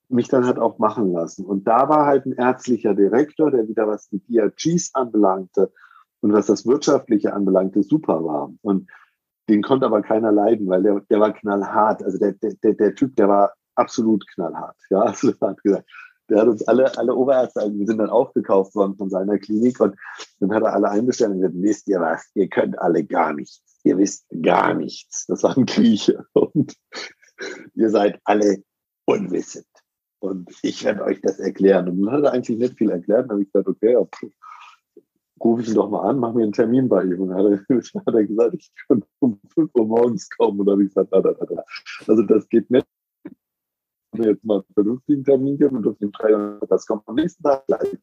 [SPEAKER 2] mich dann hat auch machen lassen. Und da war halt ein ärztlicher Direktor, der wieder was die DRGs anbelangte und was das Wirtschaftliche anbelangte, super war. Und den konnte aber keiner leiden, weil der, der war knallhart. Also der, der, der Typ, der war absolut knallhart. Ja, also hat gesagt, der hat uns alle, alle Oberärzte, wir sind dann aufgekauft worden von seiner Klinik und dann hat er alle einbestellt und gesagt, wisst ihr was, ihr könnt alle gar nichts ihr wisst gar nichts. Das waren Grieche. Und ihr seid alle unwissend. Und ich werde euch das erklären. Und dann hat er eigentlich nicht viel erklärt. Dann habe ich gesagt, okay, ich ihn doch mal an, mach mir einen Termin bei ihm. Und dann hat er, gesagt, ich könnte um 5 Uhr morgens kommen. Und dann habe ich gesagt, da, da, da. also das geht nicht. Ich jetzt mal einen vernünftigen Termin geben und auf den drei das kommt am nächsten Tag gleich.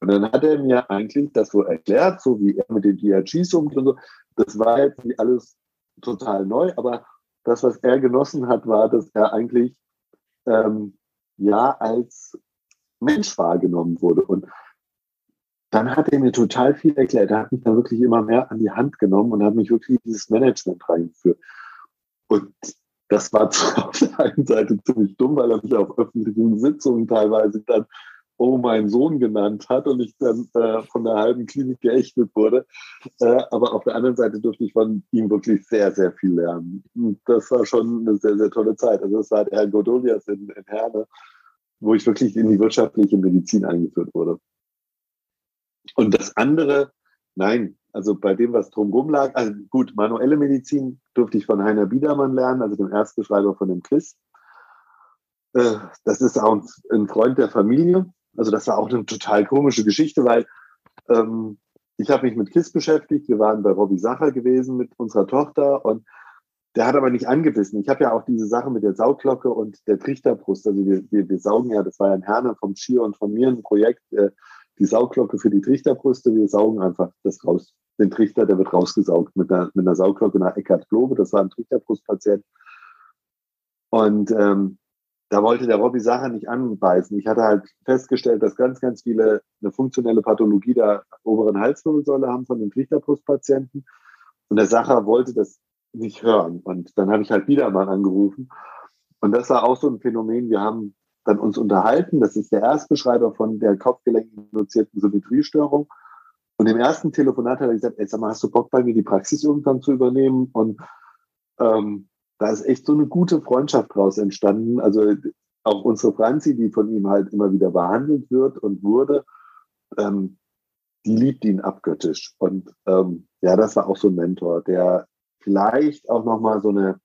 [SPEAKER 2] Und dann hat er mir eigentlich das so erklärt, so wie er mit den DRGs umgeht und so. Das war jetzt nicht alles total neu, aber das, was er genossen hat, war, dass er eigentlich ähm, ja als Mensch wahrgenommen wurde. Und dann hat er mir total viel erklärt. Er hat mich dann wirklich immer mehr an die Hand genommen und hat mich wirklich dieses Management reingeführt. Und das war auf der einen Seite ziemlich dumm, weil er mich auf öffentlichen Sitzungen teilweise dann oh mein Sohn genannt hat und ich dann äh, von der halben Klinik geächtet wurde. Äh, aber auf der anderen Seite durfte ich von ihm wirklich sehr, sehr viel lernen. Und das war schon eine sehr, sehr tolle Zeit. Also das war der Herr Godolias in, in Herne, wo ich wirklich in die wirtschaftliche Medizin eingeführt wurde. Und das andere, nein, also bei dem, was drumherum lag, also gut, manuelle Medizin durfte ich von Heiner Biedermann lernen, also dem Erstbeschreiber von dem Quiz. Äh, das ist auch ein Freund der Familie. Also das war auch eine total komische Geschichte, weil ähm, ich habe mich mit KISS beschäftigt. Wir waren bei Robbie Sacher gewesen mit unserer Tochter und der hat aber nicht angebissen. Ich habe ja auch diese Sache mit der Saugglocke und der Trichterbrust. Also wir, wir, wir saugen ja, das war ja ein Herne vom Schier und von mir ein Projekt, äh, die Saugglocke für die Trichterbrüste. Wir saugen einfach das raus. Den Trichter, der wird rausgesaugt mit einer, mit einer Saugglocke nach Eckhard Globe. Das war ein Trichterbrustpatient. Und ähm, da wollte der Robby Sacher nicht anbeißen. Ich hatte halt festgestellt, dass ganz, ganz viele eine funktionelle Pathologie der oberen Halswirbelsäule haben von den Trichterbrustpatienten. Und der Sacher wollte das nicht hören. Und dann habe ich halt wieder mal angerufen. Und das war auch so ein Phänomen. Wir haben dann uns unterhalten. Das ist der Erstbeschreiber von der Kopfgelenkinduzierten Symmetriestörung. Und im ersten Telefonat hat er gesagt, ey, sag mal, hast du Bock bei mir die Praxis irgendwann zu übernehmen? Und ähm, da ist echt so eine gute Freundschaft draus entstanden. Also auch unsere Franzi, die von ihm halt immer wieder behandelt wird und wurde, ähm, die liebt ihn abgöttisch. Und ähm, ja, das war auch so ein Mentor, der vielleicht auch nochmal so eine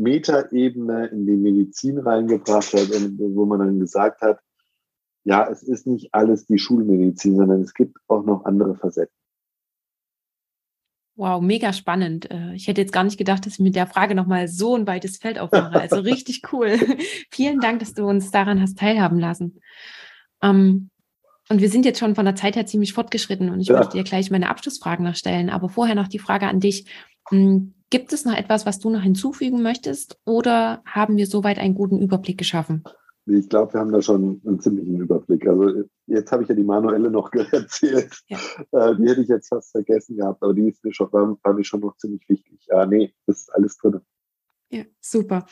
[SPEAKER 2] Metaebene in die Medizin reingebracht hat, wo man dann gesagt hat, ja, es ist nicht alles die Schulmedizin, sondern es gibt auch noch andere Facetten.
[SPEAKER 1] Wow, mega spannend. Äh, ich hätte jetzt gar nicht gedacht, dass ich mit der Frage nochmal so ein weites Feld aufmache. Also richtig cool. Vielen Dank, dass du uns daran hast teilhaben lassen. Ähm, und wir sind jetzt schon von der Zeit her ziemlich fortgeschritten und ich ja. möchte dir gleich meine Abschlussfragen noch stellen. Aber vorher noch die Frage an dich. Gibt es noch etwas, was du noch hinzufügen möchtest oder haben wir soweit einen guten Überblick geschaffen?
[SPEAKER 2] Ich glaube, wir haben da schon einen ziemlichen Überblick. Also jetzt habe ich ja die manuelle noch erzählt. Ja. Äh, die hätte ich jetzt fast vergessen gehabt, aber die ist mir schon, war, war mir schon noch ziemlich wichtig. Ja, nee, das ist alles drin.
[SPEAKER 1] Ja, super.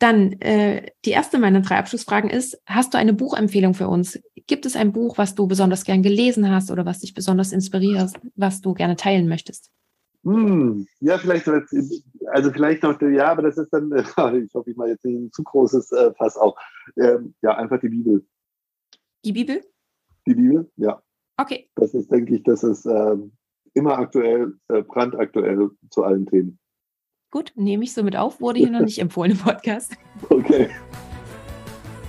[SPEAKER 1] Dann äh, die erste meiner drei Abschlussfragen ist, hast du eine Buchempfehlung für uns? Gibt es ein Buch, was du besonders gern gelesen hast oder was dich besonders inspiriert, was du gerne teilen möchtest?
[SPEAKER 2] Hm, ja, vielleicht, also vielleicht noch, ja, aber das ist dann, ich hoffe, ich mal jetzt nicht ein zu großes äh, Fass auch. Ähm, ja, einfach die Bibel.
[SPEAKER 1] Die Bibel?
[SPEAKER 2] Die Bibel, ja.
[SPEAKER 1] Okay.
[SPEAKER 2] Das ist, denke ich, das ist äh, immer aktuell, äh, brandaktuell zu allen Themen.
[SPEAKER 1] Gut, nehme ich somit auf, wurde hier noch nicht empfohlen im Podcast.
[SPEAKER 2] Okay.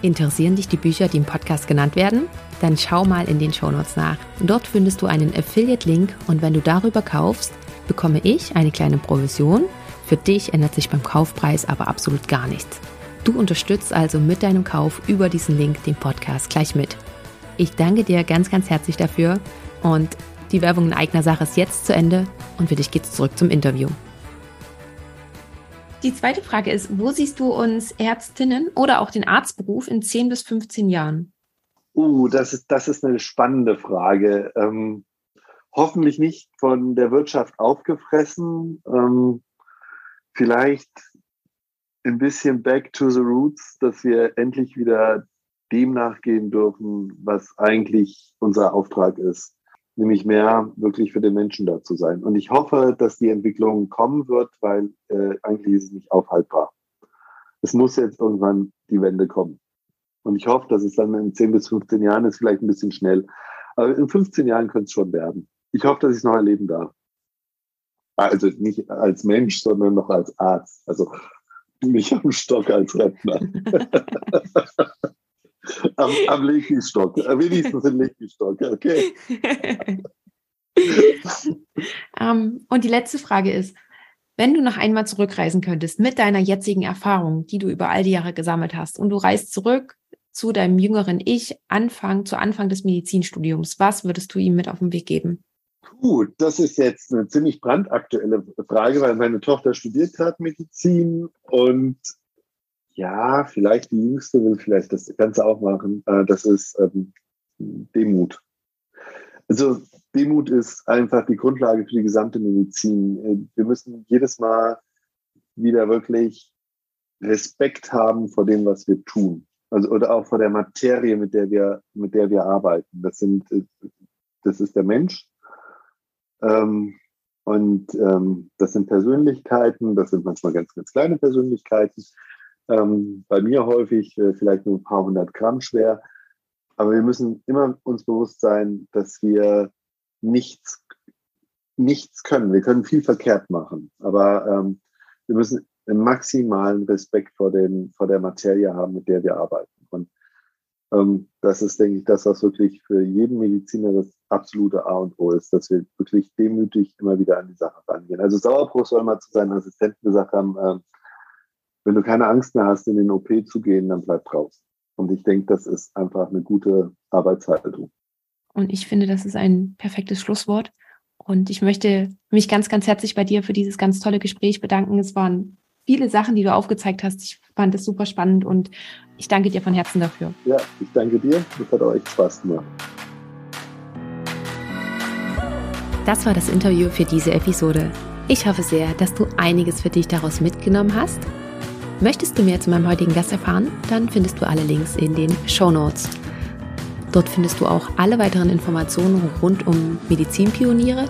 [SPEAKER 1] Interessieren dich die Bücher, die im Podcast genannt werden? Dann schau mal in den Shownotes nach. Dort findest du einen Affiliate-Link und wenn du darüber kaufst, bekomme ich eine kleine Provision. Für dich ändert sich beim Kaufpreis aber absolut gar nichts. Du unterstützt also mit deinem Kauf über diesen Link den Podcast gleich mit. Ich danke dir ganz, ganz herzlich dafür und die Werbung in eigener Sache ist jetzt zu Ende und für dich geht's zurück zum Interview. Die zweite Frage ist, wo siehst du uns Ärztinnen oder auch den Arztberuf in 10 bis 15 Jahren?
[SPEAKER 2] Uh, das ist, das ist eine spannende Frage. Ähm, hoffentlich nicht von der Wirtschaft aufgefressen. Ähm, vielleicht ein bisschen back to the roots, dass wir endlich wieder dem nachgehen dürfen, was eigentlich unser Auftrag ist nämlich mehr wirklich für den Menschen da zu sein. Und ich hoffe, dass die Entwicklung kommen wird, weil äh, eigentlich ist es nicht aufhaltbar. Es muss jetzt irgendwann die Wende kommen. Und ich hoffe, dass es dann in 10 bis 15 Jahren ist, vielleicht ein bisschen schnell. Aber in 15 Jahren könnte es schon werden. Ich hoffe, dass ich es noch erleben darf. Also nicht als Mensch, sondern noch als Arzt. Also nicht am Stock als Rentner. am, am Lekistock. Äh, wenigstens im Lekistock, okay.
[SPEAKER 1] um, ähm, und die letzte Frage ist, wenn du noch einmal zurückreisen könntest mit deiner jetzigen Erfahrung, die du über all die Jahre gesammelt hast, und du reist zurück zu deinem jüngeren Ich, Anfang, zu Anfang des Medizinstudiums, was würdest du ihm mit auf den Weg geben?
[SPEAKER 2] Puh, das ist jetzt eine ziemlich brandaktuelle Frage, weil meine Tochter studiert gerade Medizin und ja, vielleicht die Jüngste will vielleicht das Ganze auch machen. Äh, das ist ähm, Demut. Also Demut ist einfach die Grundlage für die gesamte Medizin. Äh, wir müssen jedes Mal wieder wirklich Respekt haben vor dem, was wir tun. Also, oder auch vor der Materie, mit der wir, mit der wir arbeiten. Das sind, äh, das ist der Mensch. Ähm, und ähm, das sind Persönlichkeiten, das sind manchmal ganz, ganz kleine Persönlichkeiten. Ähm, bei mir häufig äh, vielleicht nur ein paar hundert Gramm schwer. Aber wir müssen immer uns bewusst sein, dass wir nichts, nichts können. Wir können viel verkehrt machen, aber ähm, wir müssen einen maximalen Respekt vor, den, vor der Materie haben, mit der wir arbeiten. Ähm, das ist, denke ich, das, was wirklich für jeden Mediziner das absolute A und O ist, dass wir wirklich demütig immer wieder an die Sache rangehen. Also Sauerbruch soll mal zu seinen Assistenten gesagt haben, äh, wenn du keine Angst mehr hast, in den OP zu gehen, dann bleib draußen. Und ich denke, das ist einfach eine gute Arbeitshaltung.
[SPEAKER 1] Und ich finde, das ist ein perfektes Schlusswort. Und ich möchte mich ganz, ganz herzlich bei dir für dieses ganz tolle Gespräch bedanken. Es waren viele Sachen, die du aufgezeigt hast. Ich fand es super spannend und ich danke dir von Herzen dafür.
[SPEAKER 2] Ja, ich danke dir. Das hat auch echt Spaß gemacht.
[SPEAKER 1] Das war das Interview für diese Episode. Ich hoffe sehr, dass du einiges für dich daraus mitgenommen hast. Möchtest du mehr zu meinem heutigen Gast erfahren? Dann findest du alle Links in den Show Notes. Dort findest du auch alle weiteren Informationen rund um Medizinpioniere